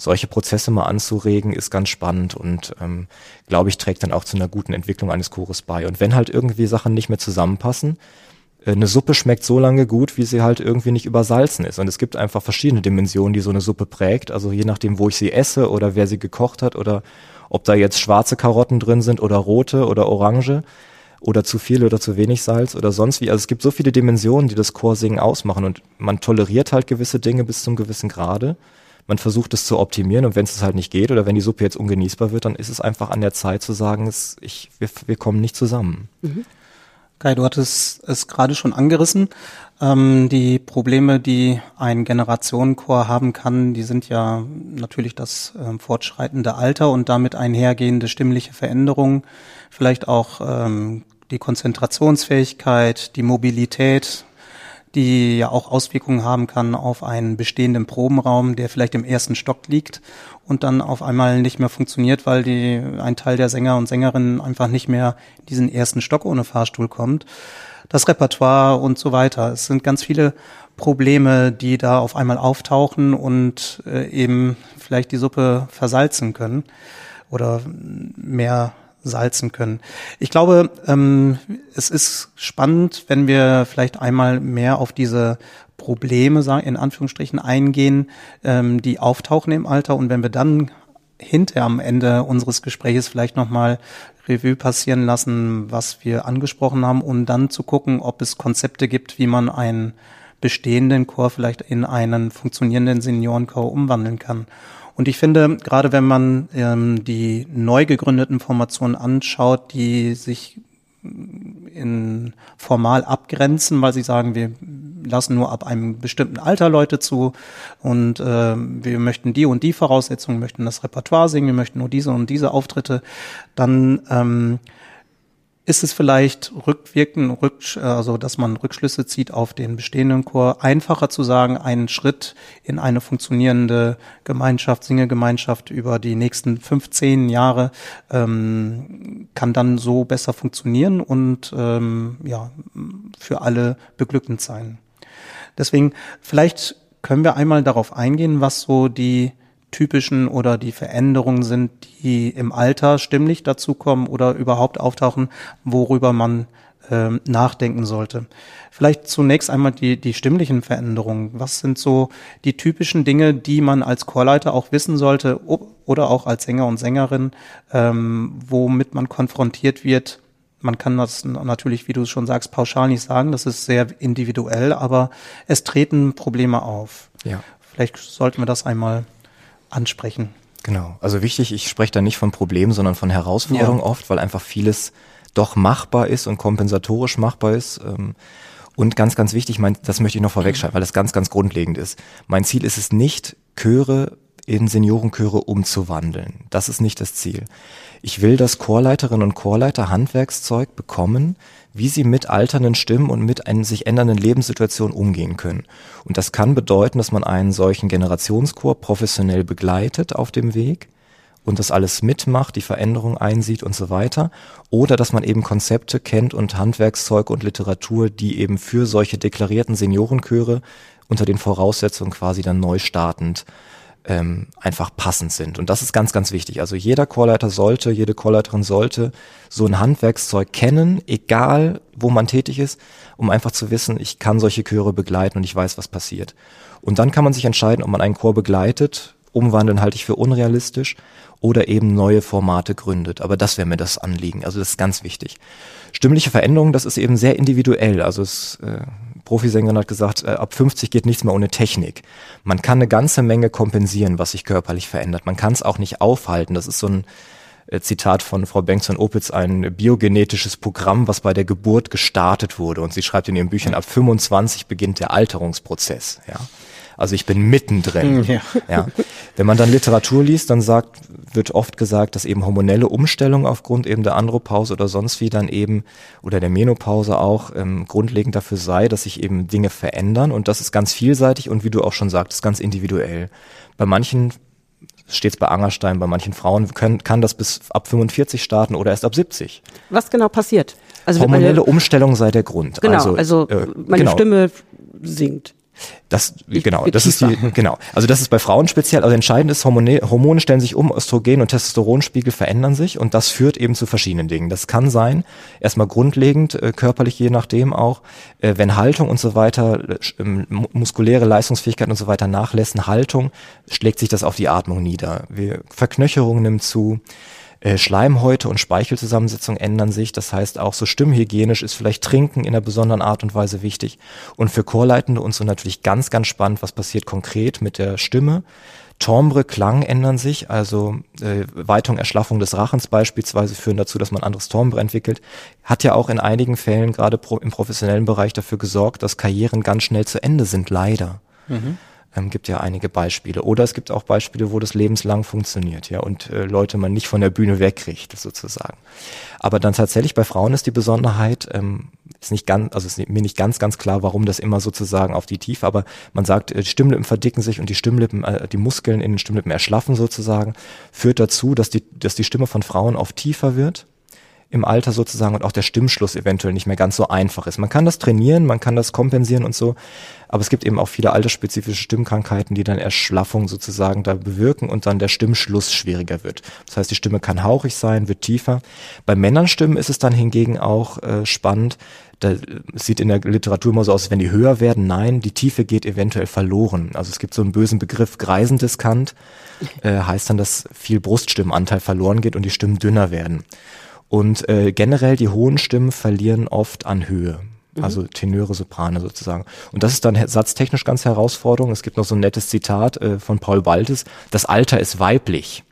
solche Prozesse mal anzuregen, ist ganz spannend und ähm, glaube ich, trägt dann auch zu einer guten Entwicklung eines Chores bei. Und wenn halt irgendwie Sachen nicht mehr zusammenpassen, äh, eine Suppe schmeckt so lange gut, wie sie halt irgendwie nicht übersalzen ist. Und es gibt einfach verschiedene Dimensionen, die so eine Suppe prägt. Also je nachdem, wo ich sie esse oder wer sie gekocht hat oder ob da jetzt schwarze Karotten drin sind oder rote oder orange oder zu viel oder zu wenig Salz oder sonst wie. Also es gibt so viele Dimensionen, die das Chorsingen ausmachen und man toleriert halt gewisse Dinge bis zum gewissen Grade man versucht es zu optimieren und wenn es halt nicht geht oder wenn die Suppe jetzt ungenießbar wird, dann ist es einfach an der Zeit zu sagen, es, ich, wir, wir kommen nicht zusammen. Mhm. Kai, du hattest es gerade schon angerissen. Ähm, die Probleme, die ein Generationenchor haben kann, die sind ja natürlich das äh, fortschreitende Alter und damit einhergehende stimmliche Veränderungen, vielleicht auch ähm, die Konzentrationsfähigkeit, die Mobilität, die ja auch Auswirkungen haben kann auf einen bestehenden Probenraum, der vielleicht im ersten Stock liegt und dann auf einmal nicht mehr funktioniert, weil die, ein Teil der Sänger und Sängerinnen einfach nicht mehr in diesen ersten Stock ohne Fahrstuhl kommt. Das Repertoire und so weiter. Es sind ganz viele Probleme, die da auf einmal auftauchen und äh, eben vielleicht die Suppe versalzen können oder mehr salzen können. Ich glaube, ähm, es ist spannend, wenn wir vielleicht einmal mehr auf diese Probleme in Anführungsstrichen eingehen, ähm, die auftauchen im Alter und wenn wir dann hinter am Ende unseres Gespräches vielleicht nochmal Revue passieren lassen, was wir angesprochen haben, um dann zu gucken, ob es Konzepte gibt, wie man einen bestehenden Chor vielleicht in einen funktionierenden Seniorenchor umwandeln kann. Und ich finde, gerade wenn man ähm, die neu gegründeten Formationen anschaut, die sich in formal abgrenzen, weil sie sagen, wir lassen nur ab einem bestimmten Alter Leute zu und äh, wir möchten die und die Voraussetzungen, möchten das Repertoire singen, wir möchten nur diese und diese Auftritte, dann ähm, ist es vielleicht rückwirkend, rück, also dass man Rückschlüsse zieht auf den bestehenden Chor, einfacher zu sagen, einen Schritt in eine funktionierende Gemeinschaft, Singegemeinschaft über die nächsten 15 Jahre ähm, kann dann so besser funktionieren und ähm, ja für alle beglückend sein. Deswegen vielleicht können wir einmal darauf eingehen, was so die typischen oder die Veränderungen sind, die im Alter stimmlich dazukommen oder überhaupt auftauchen, worüber man äh, nachdenken sollte. Vielleicht zunächst einmal die, die stimmlichen Veränderungen. Was sind so die typischen Dinge, die man als Chorleiter auch wissen sollte oder auch als Sänger und Sängerin, ähm, womit man konfrontiert wird? Man kann das natürlich, wie du schon sagst, pauschal nicht sagen. Das ist sehr individuell, aber es treten Probleme auf. Ja. Vielleicht sollten wir das einmal ansprechen. Genau. Also wichtig, ich spreche da nicht von Problemen, sondern von Herausforderungen ja. oft, weil einfach vieles doch machbar ist und kompensatorisch machbar ist. Ähm, und ganz, ganz wichtig, mein, das möchte ich noch vorwegschreiben, weil das ganz, ganz grundlegend ist. Mein Ziel ist es nicht, Chöre in Seniorenchöre umzuwandeln. Das ist nicht das Ziel. Ich will, dass Chorleiterinnen und Chorleiter Handwerkszeug bekommen, wie sie mit alternden Stimmen und mit einer sich ändernden Lebenssituation umgehen können. Und das kann bedeuten, dass man einen solchen Generationschor professionell begleitet auf dem Weg und das alles mitmacht, die Veränderung einsieht und so weiter. Oder dass man eben Konzepte kennt und Handwerkszeug und Literatur, die eben für solche deklarierten Seniorenchöre unter den Voraussetzungen quasi dann neu startend ähm, einfach passend sind. Und das ist ganz, ganz wichtig. Also jeder Chorleiter sollte, jede Chorleiterin sollte so ein Handwerkszeug kennen, egal wo man tätig ist, um einfach zu wissen, ich kann solche Chöre begleiten und ich weiß, was passiert. Und dann kann man sich entscheiden, ob man einen Chor begleitet umwandeln halte ich für unrealistisch oder eben neue Formate gründet. Aber das wäre mir das Anliegen. Also das ist ganz wichtig. Stimmliche Veränderung, das ist eben sehr individuell. Also es, äh, Profisängerin hat gesagt, äh, ab 50 geht nichts mehr ohne Technik. Man kann eine ganze Menge kompensieren, was sich körperlich verändert. Man kann es auch nicht aufhalten. Das ist so ein äh, Zitat von Frau Bengtson-Opitz, ein biogenetisches Programm, was bei der Geburt gestartet wurde. Und sie schreibt in ihren Büchern, ab 25 beginnt der Alterungsprozess. Ja. Also ich bin mittendrin. Ja. ja. Wenn man dann Literatur liest, dann sagt, wird oft gesagt, dass eben hormonelle Umstellungen aufgrund eben der Andropause oder sonst wie dann eben oder der Menopause auch ähm, grundlegend dafür sei, dass sich eben Dinge verändern und das ist ganz vielseitig und wie du auch schon sagtest, ganz individuell. Bei manchen steht bei Angerstein, bei manchen Frauen können, kann das bis ab 45 starten oder erst ab 70. Was genau passiert? Also Hormonelle Umstellung sei der Grund. Genau, also, also äh, meine genau. Stimme sinkt. Das, genau, das ist die, genau. Also das ist bei Frauen speziell. Also entscheidend ist, Hormone, Hormone stellen sich um, Östrogen und Testosteronspiegel verändern sich und das führt eben zu verschiedenen Dingen. Das kann sein, erstmal grundlegend, äh, körperlich je nachdem auch, äh, wenn Haltung und so weiter, äh, muskuläre Leistungsfähigkeit und so weiter nachlässt, Haltung, schlägt sich das auf die Atmung nieder. Wir, Verknöcherung nimmt zu, äh, Schleimhäute und Speichelzusammensetzung ändern sich. Das heißt, auch so stimmhygienisch ist vielleicht Trinken in einer besonderen Art und Weise wichtig. Und für Chorleitende und so natürlich ganz, ganz spannend, was passiert konkret mit der Stimme. Timbre, Klang ändern sich, also äh, Weitung, Erschlaffung des Rachens beispielsweise führen dazu, dass man anderes Timbre entwickelt. Hat ja auch in einigen Fällen gerade pro, im professionellen Bereich dafür gesorgt, dass Karrieren ganz schnell zu Ende sind, leider. Mhm. Ähm, gibt ja einige Beispiele. Oder es gibt auch Beispiele, wo das lebenslang funktioniert, ja, und äh, Leute man nicht von der Bühne wegkriegt, sozusagen. Aber dann tatsächlich bei Frauen ist die Besonderheit, ähm, ist nicht ganz, also ist mir nicht ganz, ganz klar, warum das immer sozusagen auf die Tiefe, aber man sagt, äh, die Stimmlippen verdicken sich und die Stimmlippen, äh, die Muskeln in den Stimmlippen erschlaffen sozusagen, führt dazu, dass die, dass die Stimme von Frauen oft tiefer wird im Alter sozusagen und auch der Stimmschluss eventuell nicht mehr ganz so einfach ist. Man kann das trainieren, man kann das kompensieren und so, aber es gibt eben auch viele altersspezifische Stimmkrankheiten, die dann Erschlaffung sozusagen da bewirken und dann der Stimmschluss schwieriger wird. Das heißt, die Stimme kann hauchig sein, wird tiefer. Bei Männerstimmen ist es dann hingegen auch äh, spannend, da sieht in der Literatur immer so aus, wenn die höher werden. Nein, die Tiefe geht eventuell verloren. Also es gibt so einen bösen Begriff, Greisendiskant, äh, heißt dann, dass viel Bruststimmenanteil verloren geht und die Stimmen dünner werden. Und äh, generell die hohen Stimmen verlieren oft an Höhe. Mhm. Also Tenöre, Soprane sozusagen. Und das ist dann satztechnisch ganz herausfordernd. Es gibt noch so ein nettes Zitat äh, von Paul Baltes. Das Alter ist weiblich.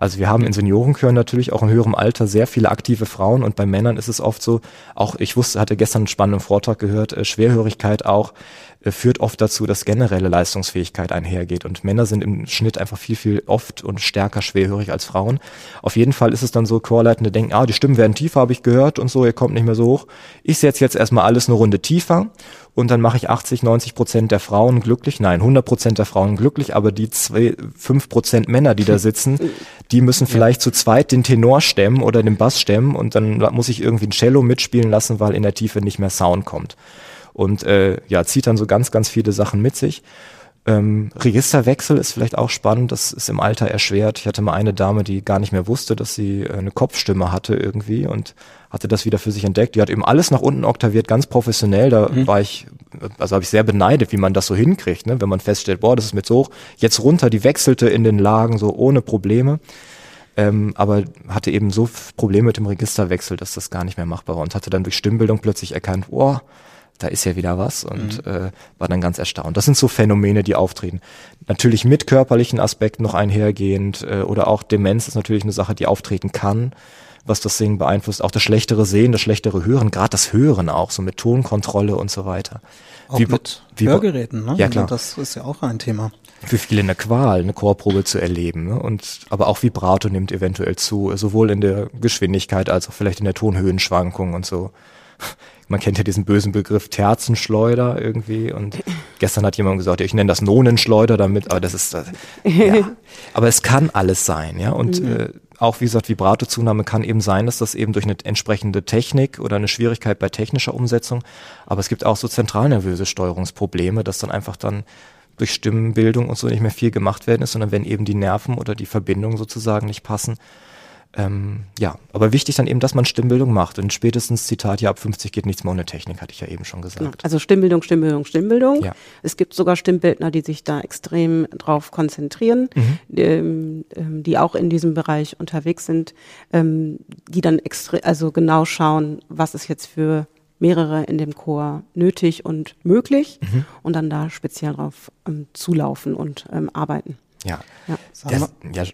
Also wir haben in Seniorenchören natürlich auch in höherem Alter sehr viele aktive Frauen und bei Männern ist es oft so, auch ich wusste, hatte gestern einen spannenden Vortrag gehört, äh, Schwerhörigkeit auch äh, führt oft dazu, dass generelle Leistungsfähigkeit einhergeht. Und Männer sind im Schnitt einfach viel, viel oft und stärker schwerhörig als Frauen. Auf jeden Fall ist es dann so, Chorleitende denken, ah, die Stimmen werden tiefer, habe ich gehört und so, ihr kommt nicht mehr so hoch. Ich setze jetzt erstmal alles eine Runde tiefer und dann mache ich 80, 90 Prozent der Frauen glücklich. Nein, 100 Prozent der Frauen glücklich, aber die zwei, 5 Prozent Männer, die da sitzen, die müssen vielleicht ja. zu zweit den Tenor stemmen oder den Bass stemmen und dann muss ich irgendwie ein Cello mitspielen lassen, weil in der Tiefe nicht mehr Sound kommt und äh, ja, zieht dann so ganz, ganz viele Sachen mit sich. Ähm, Registerwechsel ist vielleicht auch spannend, das ist im Alter erschwert. Ich hatte mal eine Dame, die gar nicht mehr wusste, dass sie äh, eine Kopfstimme hatte irgendwie und hatte das wieder für sich entdeckt. Die hat eben alles nach unten oktaviert, ganz professionell. Da mhm. war ich, also habe ich sehr beneidet, wie man das so hinkriegt, ne? wenn man feststellt, boah, das ist mir zu hoch. Jetzt runter, die wechselte in den Lagen so ohne Probleme. Ähm, aber hatte eben so Probleme mit dem Registerwechsel, dass das gar nicht mehr machbar war und hatte dann durch Stimmbildung plötzlich erkannt, boah, da ist ja wieder was und mhm. äh, war dann ganz erstaunt. Das sind so Phänomene, die auftreten. Natürlich mit körperlichen Aspekten noch einhergehend äh, oder auch Demenz ist natürlich eine Sache, die auftreten kann, was das Singen beeinflusst. Auch das schlechtere Sehen, das schlechtere Hören, gerade das Hören auch, so mit Tonkontrolle und so weiter. Auch wie, mit wie, Hörgeräten, ne? Ja, klar. Das ist ja auch ein Thema. Für viele eine Qual, eine Chorprobe zu erleben. Ne? Und aber auch Vibrato nimmt eventuell zu, sowohl in der Geschwindigkeit als auch vielleicht in der Tonhöhenschwankung und so man kennt ja diesen bösen Begriff Terzenschleuder irgendwie und gestern hat jemand gesagt, ich nenne das Nonenschleuder damit, aber das ist, äh, ja. aber es kann alles sein, ja, und mhm. äh, auch wie gesagt, Vibrato-Zunahme kann eben sein, dass das eben durch eine entsprechende Technik oder eine Schwierigkeit bei technischer Umsetzung, aber es gibt auch so zentralnervöse Steuerungsprobleme, dass dann einfach dann durch Stimmenbildung und so nicht mehr viel gemacht werden ist, sondern wenn eben die Nerven oder die Verbindungen sozusagen nicht passen, Ähm, ja, aber wichtig dann eben, dass man Stimmbildung macht. Und spätestens Zitat, ja, ab 50 geht nichts mehr ohne Technik, hatte ich ja eben schon gesagt. Genau. Also Stimmbildung, Stimmbildung, Stimmbildung. Ja. Es gibt sogar Stimmbildner, die sich da extrem drauf konzentrieren, mhm. die, ähm, ähm, die, auch in diesem Bereich unterwegs sind, ähm, die dann extra, also genau schauen, was ist jetzt für mehrere in dem Chor nötig und möglich mhm. und dann da speziell drauf ähm, zulaufen und ähm, arbeiten. Ja. Ja. Das, ja.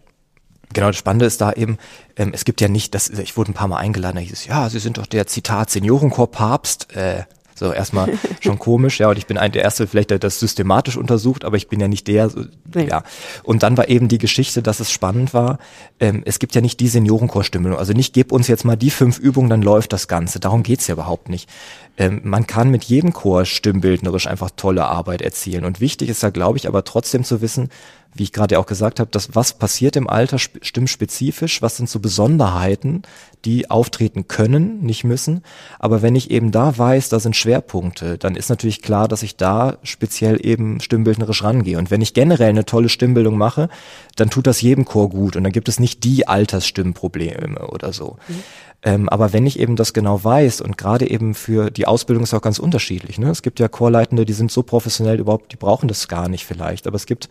Genau, das Spannende ist da eben, ähm, es gibt ja nicht, das, ich wurde ein paar Mal eingeladen, da hieß es, ja, Sie sind doch der Zitat Seniorenchor Papst, äh, so erstmal schon komisch, ja, und ich bin ein der Erste, vielleicht der das systematisch untersucht, aber ich bin ja nicht der, so, nee. ja. Und dann war eben die Geschichte, dass es spannend war, ähm, es gibt ja nicht die Seniorenchorstimmung, also nicht, gib uns jetzt mal die fünf Übungen, dann läuft das Ganze, darum geht's ja überhaupt nicht. Ähm, man kann mit jedem Chor stimmbildnerisch einfach tolle Arbeit erzielen und wichtig ist da, glaube ich, aber trotzdem zu wissen, wie ich gerade auch gesagt habe, dass was passiert im Alter stimmspezifisch, was sind so Besonderheiten, die auftreten können, nicht müssen. Aber wenn ich eben da weiß, da sind Schwerpunkte, dann ist natürlich klar, dass ich da speziell eben stimmbildnerisch rangehe. Und wenn ich generell eine tolle Stimmbildung mache, dann tut das jedem Chor gut und dann gibt es nicht die Altersstimmprobleme oder so. Mhm. Ähm, aber wenn ich eben das genau weiß und gerade eben für die Ausbildung ist auch ganz unterschiedlich. Ne? Es gibt ja Chorleitende, die sind so professionell überhaupt, die brauchen das gar nicht vielleicht. Aber es gibt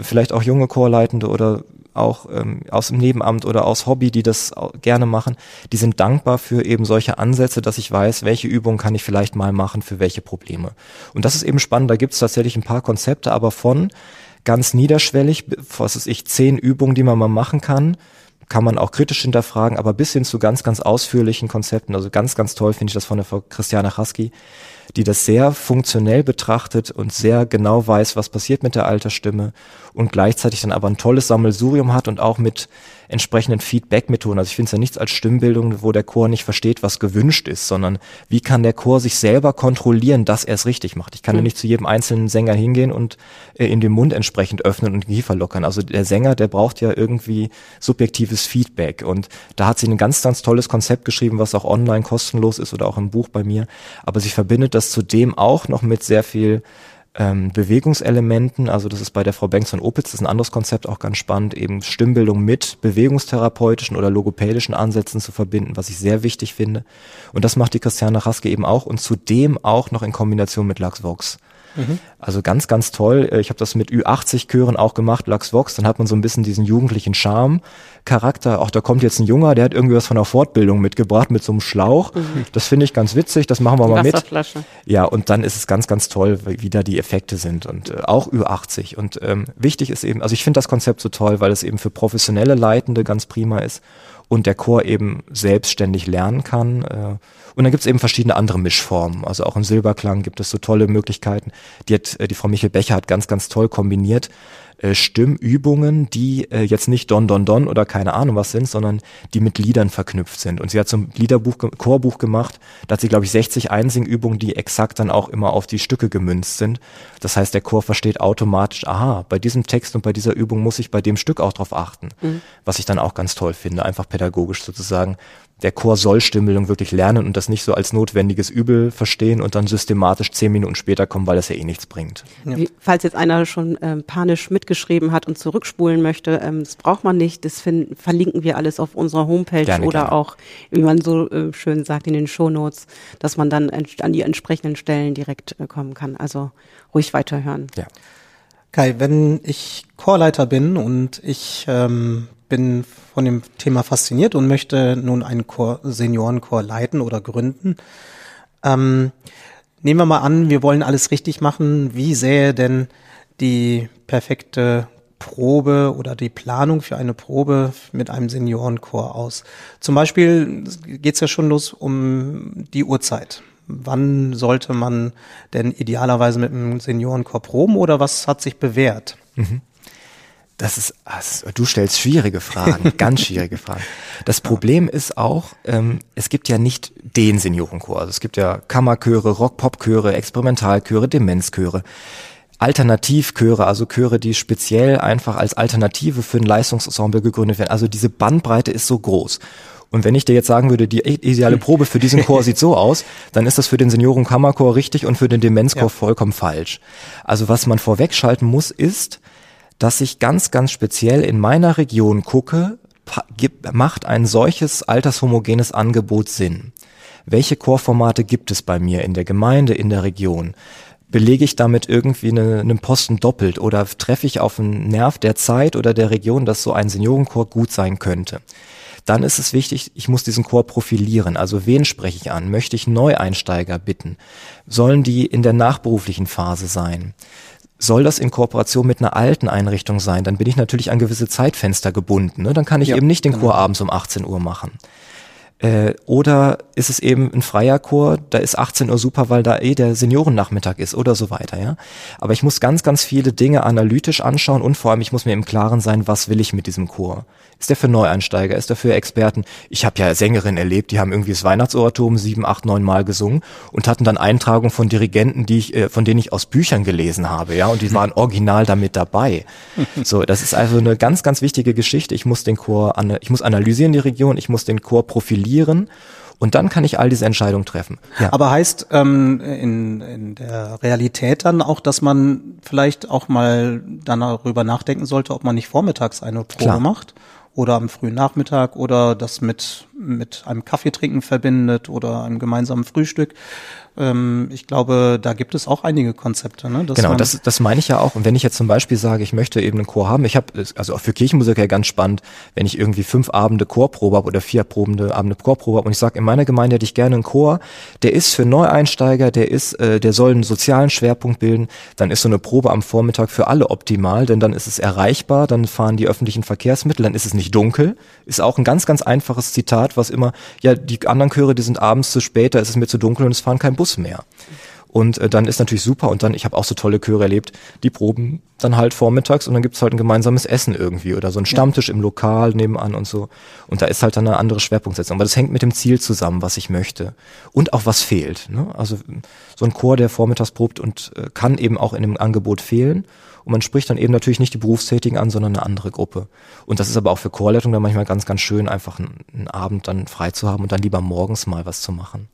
vielleicht auch junge Chorleitende oder auch ähm, aus dem Nebenamt oder aus Hobby, die das gerne machen, die sind dankbar für eben solche Ansätze, dass ich weiß, welche Übungen kann ich vielleicht mal machen für welche Probleme. Und das ist eben spannend, da gibt es tatsächlich ein paar Konzepte, aber von ganz niederschwellig, was ist ich, zehn Übungen, die man mal machen kann, kann man auch kritisch hinterfragen, aber bis hin zu ganz, ganz ausführlichen Konzepten. Also ganz, ganz toll finde ich das von der Frau Christiane Husky, die das sehr funktionell betrachtet und sehr genau weiß, was passiert mit der Altersstimme und gleichzeitig dann aber ein tolles Sammelsurium hat und auch mit entsprechenden Feedback-Methoden. Also ich finde es ja nichts als Stimmbildung, wo der Chor nicht versteht, was gewünscht ist, sondern wie kann der Chor sich selber kontrollieren, dass er es richtig macht. Ich kann mhm. ja nicht zu jedem einzelnen Sänger hingehen und äh, in den Mund entsprechend öffnen und Kiefer lockern. Also der Sänger, der braucht ja irgendwie subjektives Feedback und da hat sie ein ganz, ganz tolles Konzept geschrieben, was auch online kostenlos ist oder auch im Buch bei mir. Aber sie verbindet das zudem auch noch mit sehr viel ähm, Bewegungselementen, also das ist bei der Frau Bengtson-Opitz, das ist ein anderes Konzept, auch ganz spannend, eben Stimmbildung mit bewegungstherapeutischen oder logopädischen Ansätzen zu verbinden, was ich sehr wichtig finde. Und das macht die Christiane Raske eben auch und zudem auch noch in Kombination mit LuxVox. Mhm. Also ganz, ganz toll. Äh, ich habe das mit Ü80-Chören auch gemacht, Lux Vox, dann hat man so ein bisschen diesen jugendlichen Charme. Charakter, auch da kommt jetzt ein Junger, der hat irgendwie was von der Fortbildung mitgebracht mit so einem Schlauch. Mhm. Das finde ich ganz witzig, das machen wir mal mit. Ja, und dann ist es ganz, ganz toll, wie, wie da die Effekte sind und äh, auch Ü80. Und ähm, wichtig ist eben, also ich finde das Konzept so toll, weil es eben für professionelle Leitende ganz prima ist und der Chor eben selbstständig lernen kann. Äh, und dann gibt es eben verschiedene andere Mischformen. Also auch im Silberklang gibt es so tolle Möglichkeiten. Die hat äh, die Frau Michel Becher hat ganz, ganz toll kombiniert äh, Stimmübungen, die äh, jetzt nicht Don Don Don oder keine Ahnung was sind, sondern die mit Liedern verknüpft sind. Und sie hat so ein Liederbuch, Chorbuch gemacht, da hat sie, glaube ich, 60 Einsingübungen, die exakt dann auch immer auf die Stücke gemünzt sind. Das heißt, der Chor versteht automatisch, aha, bei diesem Text und bei dieser Übung muss ich bei dem Stück auch drauf achten. Mhm. Was ich dann auch ganz toll finde, einfach pädagogisch sozusagen der Chor soll Stimmbildung wirklich lernen und das nicht so als notwendiges Übel verstehen und dann systematisch zehn Minuten später kommen, weil das ja eh nichts bringt. Ja. Wie, falls jetzt einer schon ähm, panisch mitgeschrieben hat und zurückspulen möchte, ähm, das braucht man nicht. Das find, verlinken wir alles auf unserer Homepage gerne, oder gerne. auch, wie man so äh, schön sagt, in den Shownotes, dass man dann an die entsprechenden Stellen direkt äh, kommen kann. Also ruhig weiterhören. Ja. Kai, wenn ich Chorleiter bin und ich ähm, bin von dem Thema fasziniert und möchte nun einen Chor, Seniorenchor leiten oder gründen. Ähm, nehmen wir mal an, wir wollen alles richtig machen. Wie sähe denn die perfekte Probe oder die Planung für eine Probe mit einem Seniorenchor aus? Zum Beispiel geht es ja schon los um die Uhrzeit. Wann sollte man denn idealerweise mit einem Seniorenchor proben oder was hat sich bewährt? Mhm. Das ist, du stellst schwierige Fragen, ganz schwierige Fragen. Das Problem ist auch, ähm, es gibt ja nicht den Seniorenchor. Also es gibt ja Kammerchöre, Rock-Pop-Chöre, Experimentalchöre, Demenzchöre. Alternativchöre, also Chöre, die speziell einfach als Alternative für ein Leistungsensemble gegründet werden. Also diese Bandbreite ist so groß. Und wenn ich dir jetzt sagen würde, die ideale Probe für diesen Chor sieht so aus, dann ist das für den Seniorenkammerchor richtig und für den Demenzchor ja. vollkommen falsch. Also was man vorwegschalten muss, ist, dass ich ganz, ganz speziell in meiner Region gucke, macht ein solches altershomogenes Angebot Sinn? Welche Chorformate gibt es bei mir in der Gemeinde, in der Region? Belege ich damit irgendwie eine, einen Posten doppelt oder treffe ich auf einen Nerv der Zeit oder der Region, dass so ein Seniorenchor gut sein könnte? Dann ist es wichtig, ich muss diesen Chor profilieren. Also wen spreche ich an? Möchte ich Neueinsteiger bitten? Sollen die in der nachberuflichen Phase sein? Soll das in Kooperation mit einer alten Einrichtung sein? Dann bin ich natürlich an gewisse Zeitfenster gebunden. Ne? Dann kann ich ja, eben nicht den genau. Chor abends um 18 Uhr machen. Äh, oder ist es eben ein freier Chor, da ist 18 Uhr super, weil da eh der Seniorennachmittag ist oder so weiter, ja. Aber ich muss ganz, ganz viele Dinge analytisch anschauen und vor allem ich muss mir im Klaren sein, was will ich mit diesem Chor. Ist der für Neueinsteiger? Ist der für Experten? Ich habe ja Sängerinnen erlebt, die haben irgendwie das Weihnachtsoratorium sieben, acht, neun Mal gesungen und hatten dann Eintragungen von Dirigenten, die ich, äh, von denen ich aus Büchern gelesen habe, ja, und die waren original damit dabei. So, das ist also eine ganz, ganz wichtige Geschichte. Ich muss den Chor, ich muss analysieren die Region, ich muss den Chor profilieren und dann kann ich all diese Entscheidungen treffen. Ja. Aber heißt ähm, in, in der Realität dann auch, dass man vielleicht auch mal dann darüber nachdenken sollte, ob man nicht vormittags eine Probe Klar. macht? oder am frühen Nachmittag oder das mit, mit einem Kaffeetrinken verbindet oder einem gemeinsamen Frühstück. Ähm, ich glaube, da gibt es auch einige Konzepte. Ne? genau, das, das meine ich ja auch. Und wenn ich jetzt zum Beispiel sage, ich möchte eben einen Chor haben, ich habe, also auch für Kirchenmusiker ganz spannend, wenn ich irgendwie fünf Abende Chorprobe habe oder vier Probende Abende Chorprobe habe und ich sage, in meiner Gemeinde hätte ich gerne einen Chor, der ist für Neueinsteiger, der ist, äh, der soll einen sozialen Schwerpunkt bilden, dann ist so eine Probe am Vormittag für alle optimal, denn dann ist es erreichbar, dann fahren die öffentlichen Verkehrsmittel, dann ist es nicht dunkel, ist auch ein ganz, ganz einfaches Zitat, was immer, ja, die anderen Chöre, die sind abends zu spät, da ist es mir zu dunkel und es fahren kein Bus Bus mehr. Und äh, dann ist natürlich super und dann, ich habe auch so tolle Chöre erlebt, die proben dann halt vormittags und dann gibt's halt ein gemeinsames Essen irgendwie oder so ein Stammtisch ja. im Lokal nebenan und so. Und da ist halt dann eine andere Schwerpunktsetzung. Aber das hängt mit dem Ziel zusammen, was ich möchte. Und auch was fehlt. Ne? Also so ein Chor, der vormittags probt und äh, kann eben auch in dem Angebot fehlen. Und man spricht dann eben natürlich nicht die Berufstätigen an, sondern eine andere Gruppe. Und das ist aber auch für Chorleitung dann manchmal ganz, ganz schön, einfach einen, einen Abend dann frei zu haben und dann lieber morgens mal was zu machen.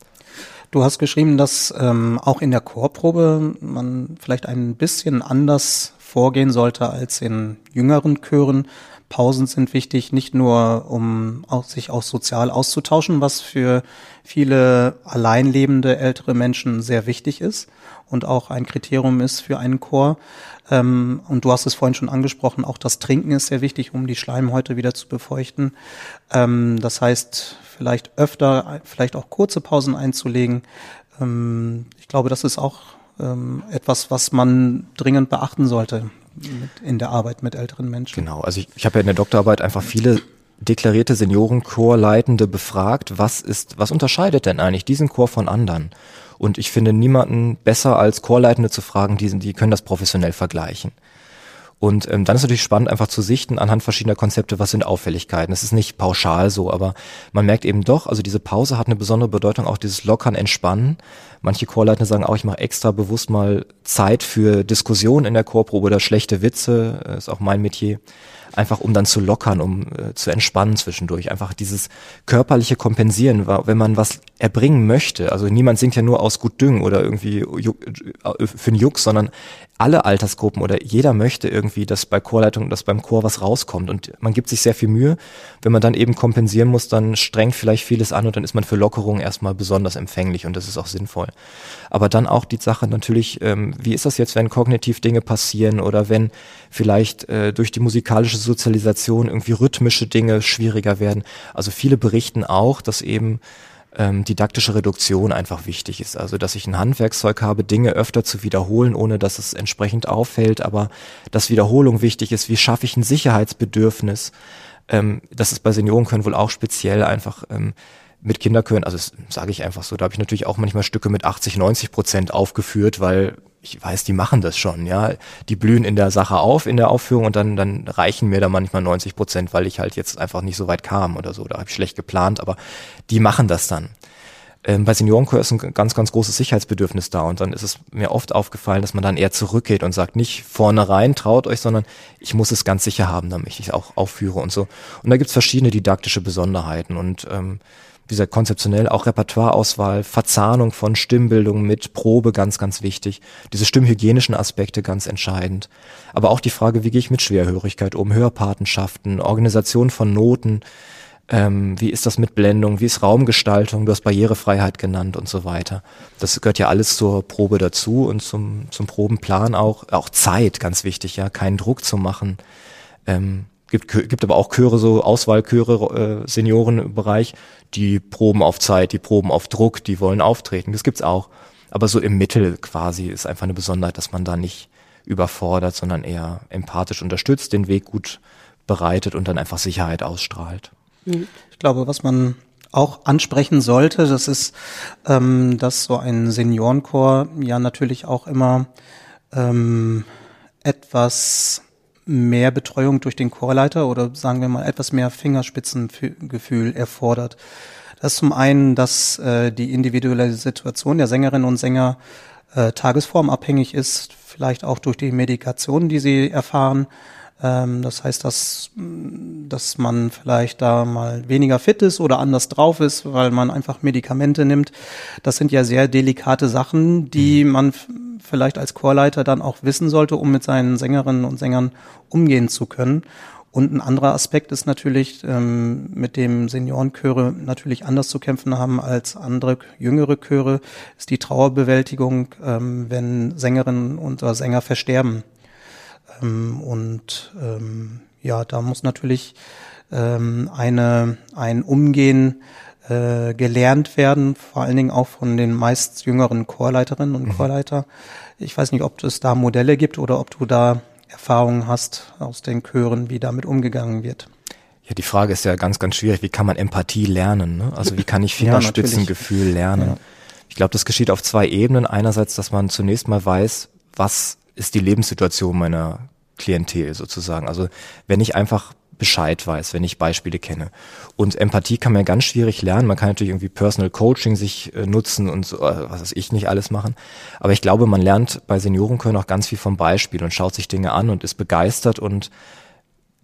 Du hast geschrieben, dass ähm, auch in der Chorprobe man vielleicht ein bisschen anders vorgehen sollte als in jüngeren Chören. Pausen sind wichtig, nicht nur um auch, sich auch sozial auszutauschen, was für viele alleinlebende ältere Menschen sehr wichtig ist und auch ein Kriterium ist für einen Chor. Ähm, und du hast es vorhin schon angesprochen, auch das Trinken ist sehr wichtig, um die Schleimhäute wieder zu befeuchten. Ähm, das heißt, vielleicht öfter, vielleicht auch kurze Pausen einzulegen. Ähm, ich glaube, das ist auch ähm, etwas, was man dringend beachten sollte in der Arbeit mit älteren Menschen. Genau, also ich, ich habe ja in der Doktorarbeit einfach viele deklarierte Seniorenchorleitende befragt, was ist, was unterscheidet denn eigentlich diesen Chor von anderen? Und ich finde niemanden besser als Chorleitende zu fragen, die, die können das professionell vergleichen. Und ähm, dann ist natürlich spannend, einfach zu sichten anhand verschiedener Konzepte, was sind Auffälligkeiten. Es ist nicht pauschal so, aber man merkt eben doch, also diese Pause hat eine besondere Bedeutung, auch dieses Lockern, Entspannen. Manche Chorleiter sagen auch, ich mache extra bewusst mal Zeit für Diskussionen in der Chorprobe oder schlechte Witze, äh, ist auch mein Metier einfach um dann zu lockern, um äh, zu entspannen zwischendurch. Einfach dieses körperliche Kompensieren, wenn man was erbringen möchte. Also niemand singt ja nur aus gut Düngen oder irgendwie äh, für den Juck, sondern alle Altersgruppen oder jeder möchte irgendwie, dass bei Chorleitung, dass beim Chor was rauskommt und man gibt sich sehr viel Mühe. Wenn man dann eben kompensieren muss, dann strengt vielleicht vieles an und dann ist man für Lockerungen erstmal besonders empfänglich und das ist auch sinnvoll. Aber dann auch die Sache natürlich, ähm, wie ist das jetzt, wenn kognitiv Dinge passieren oder wenn vielleicht äh, durch die musikalische Sozialisation irgendwie rhythmische Dinge schwieriger werden. Also viele berichten auch, dass eben ähm, didaktische Reduktion einfach wichtig ist. Also dass ich ein Handwerkszeug habe, Dinge öfter zu wiederholen, ohne dass es entsprechend auffällt, aber dass Wiederholung wichtig ist. Wie schaffe ich ein Sicherheitsbedürfnis? Ähm, das ist bei Seniorenkönnen wohl auch speziell einfach ähm, mit Kinderchören, also sage ich einfach so, da habe ich natürlich auch manchmal Stücke mit 80, 90 Prozent aufgeführt, weil ich weiß, die machen das schon, ja. Die blühen in der Sache auf, in der Aufführung und dann, dann reichen mir da manchmal 90 Prozent, weil ich halt jetzt einfach nicht so weit kam oder so. Da habe ich schlecht geplant, aber die machen das dann. Ähm, bei Seniorenchor ist ein ganz, ganz großes Sicherheitsbedürfnis da und dann ist es mir oft aufgefallen, dass man dann eher zurückgeht und sagt, nicht vorne rein, traut euch, sondern ich muss es ganz sicher haben, damit ich es auch aufführe und so. Und da gibt's verschiedene didaktische Besonderheiten und ähm, wie gesagt, konzeptionell auch Repertoireauswahl, Verzahnung von Stimmbildung mit Probe ganz, ganz wichtig. Diese stimmhygienischen Aspekte ganz entscheidend. Aber auch die Frage, wie gehe ich mit Schwerhörigkeit um, Hörpatenschaften, Organisation von Noten, ähm, wie ist das mit Blendung, wie ist Raumgestaltung, du hast Barrierefreiheit genannt und so weiter. Das gehört ja alles zur Probe dazu und zum, zum Probenplan auch. Auch Zeit, ganz wichtig, ja, keinen Druck zu machen. Ähm, gibt, gibt aber auch Chöre, so Auswahlchöre, äh, Seniorenbereich, die proben auf Zeit, die proben auf Druck, die wollen auftreten. Das gibt's auch. Aber so im Mittel quasi ist einfach eine Besonderheit, dass man da nicht überfordert, sondern eher empathisch unterstützt, den Weg gut bereitet und dann einfach Sicherheit ausstrahlt. Ich glaube, was man auch ansprechen sollte, das ist, ähm, dass so ein Seniorenchor ja natürlich auch immer ähm, etwas mehr Betreuung durch den Chorleiter oder sagen wir mal etwas mehr Fingerspitzengefühl erfordert. Das ist zum einen, dass äh, die individuelle Situation der Sängerinnen und Sänger äh, tagesformabhängig ist, vielleicht auch durch die Medikation, die sie erfahren. Ähm, das heißt, dass, dass man vielleicht da mal weniger fit ist oder anders drauf ist, weil man einfach Medikamente nimmt. Das sind ja sehr delikate Sachen, die mhm. man vielleicht als Chorleiter dann auch wissen sollte, um mit seinen Sängerinnen und Sängern umgehen zu können. Und ein anderer Aspekt ist natürlich, ähm, mit dem Seniorenchöre natürlich anders zu kämpfen haben als andere jüngere Chöre, ist die Trauerbewältigung, ähm, wenn Sängerinnen und Sänger versterben. Ähm, und ähm, ja, da muss natürlich ähm, eine, ein Umgehen äh, gelernt werden, vor allen Dingen auch von den meist jüngeren Chorleiterinnen und mhm. Chorleiter. Ich weiß nicht, ob es da Modelle gibt oder ob du da Erfahrungen hast aus den Chören, wie damit umgegangen wird. Ja, die Frage ist ja ganz, ganz schwierig. Wie kann man Empathie lernen? Ne? Also wie kann ich Fingerspitzengefühl ja, lernen? Ja. Ich glaube, das geschieht auf zwei Ebenen. Einerseits, dass man zunächst mal weiß, was ist die Lebenssituation meiner Klientel sozusagen. Also wenn ich einfach Bescheid weiß, wenn ich Beispiele kenne. Und Empathie kann man ganz schwierig lernen. Man kann natürlich irgendwie Personal Coaching sich äh, nutzen und so, äh, was weiß ich nicht alles machen. Aber ich glaube, man lernt bei Seniorenchören auch ganz viel vom Beispiel und schaut sich Dinge an und ist begeistert und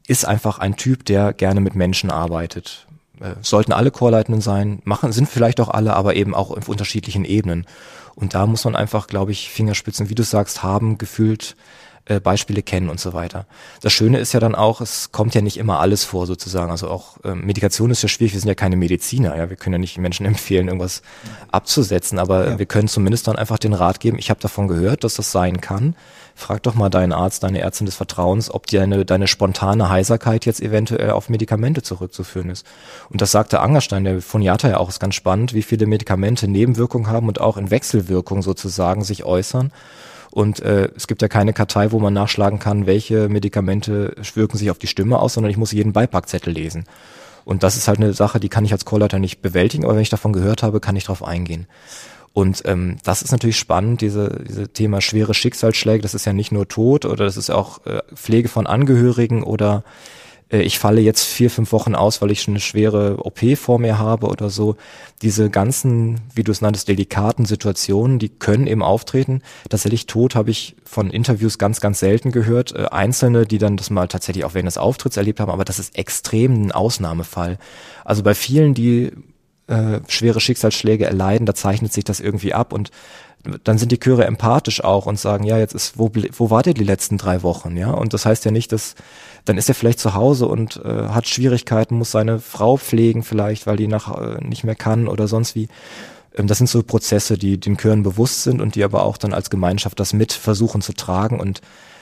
ist einfach ein Typ, der gerne mit Menschen arbeitet. Äh, sollten alle Chorleitenden sein, machen, sind vielleicht auch alle, aber eben auch auf unterschiedlichen Ebenen. Und da muss man einfach, glaube ich, Fingerspitzen, wie du sagst, haben, gefühlt äh, Beispiele kennen und so weiter. Das Schöne ist ja dann auch, es kommt ja nicht immer alles vor sozusagen. Also auch ähm, Medikation ist ja schwierig, wir sind ja keine Mediziner, ja, wir können ja nicht Menschen empfehlen, irgendwas abzusetzen, aber ja. wir können zumindest dann einfach den Rat geben, ich habe davon gehört, dass das sein kann. Frag doch mal deinen Arzt, deine Ärztin des Vertrauens, ob deine, deine spontane Heiserkeit jetzt eventuell auf Medikamente zurückzuführen ist. Und das sagte Angerstein, der von Jata ja auch, ist ganz spannend, wie viele Medikamente Nebenwirkungen haben und auch in Wechselwirkung sozusagen sich äußern. Und äh, es gibt ja keine Kartei, wo man nachschlagen kann, welche Medikamente wirken sich auf die Stimme aus, sondern ich muss jeden Beipackzettel lesen. Und das ist halt eine Sache, die kann ich als Chorleiter nicht bewältigen, aber wenn ich davon gehört habe, kann ich darauf eingehen. Und ähm, das ist natürlich spannend, diese, diese Thema schwere Schicksalsschläge, das ist ja nicht nur Tod oder das ist auch äh, Pflege von Angehörigen oder äh, ich falle jetzt vier, fünf Wochen aus, weil ich schon eine schwere OP vor mir habe oder so. Diese ganzen, wie du es nanntest, delikaten Situationen, die können eben auftreten. Tatsächlich Tod habe ich von Interviews ganz, ganz selten gehört. Äh, Einzelne, die dann das mal tatsächlich auch während des Auftritts erlebt haben, aber das ist extrem ein Ausnahmefall. Also bei vielen, die äh, schwere Schicksalsschläge erleiden, da zeichnet sich das irgendwie ab und dann sind die Chöre empathisch auch und sagen, ja, jetzt ist, wo, wo wart ihr die letzten drei Wochen, ja? Und das heißt ja nicht, dass, dann ist er vielleicht zu Hause und äh, hat Schwierigkeiten, muss seine Frau pflegen vielleicht, weil die nach, äh, nicht mehr kann oder sonst wie. Ähm, das sind so Prozesse, die den Chören bewusst sind und die aber auch dann als Gemeinschaft das mit versuchen zu tragen und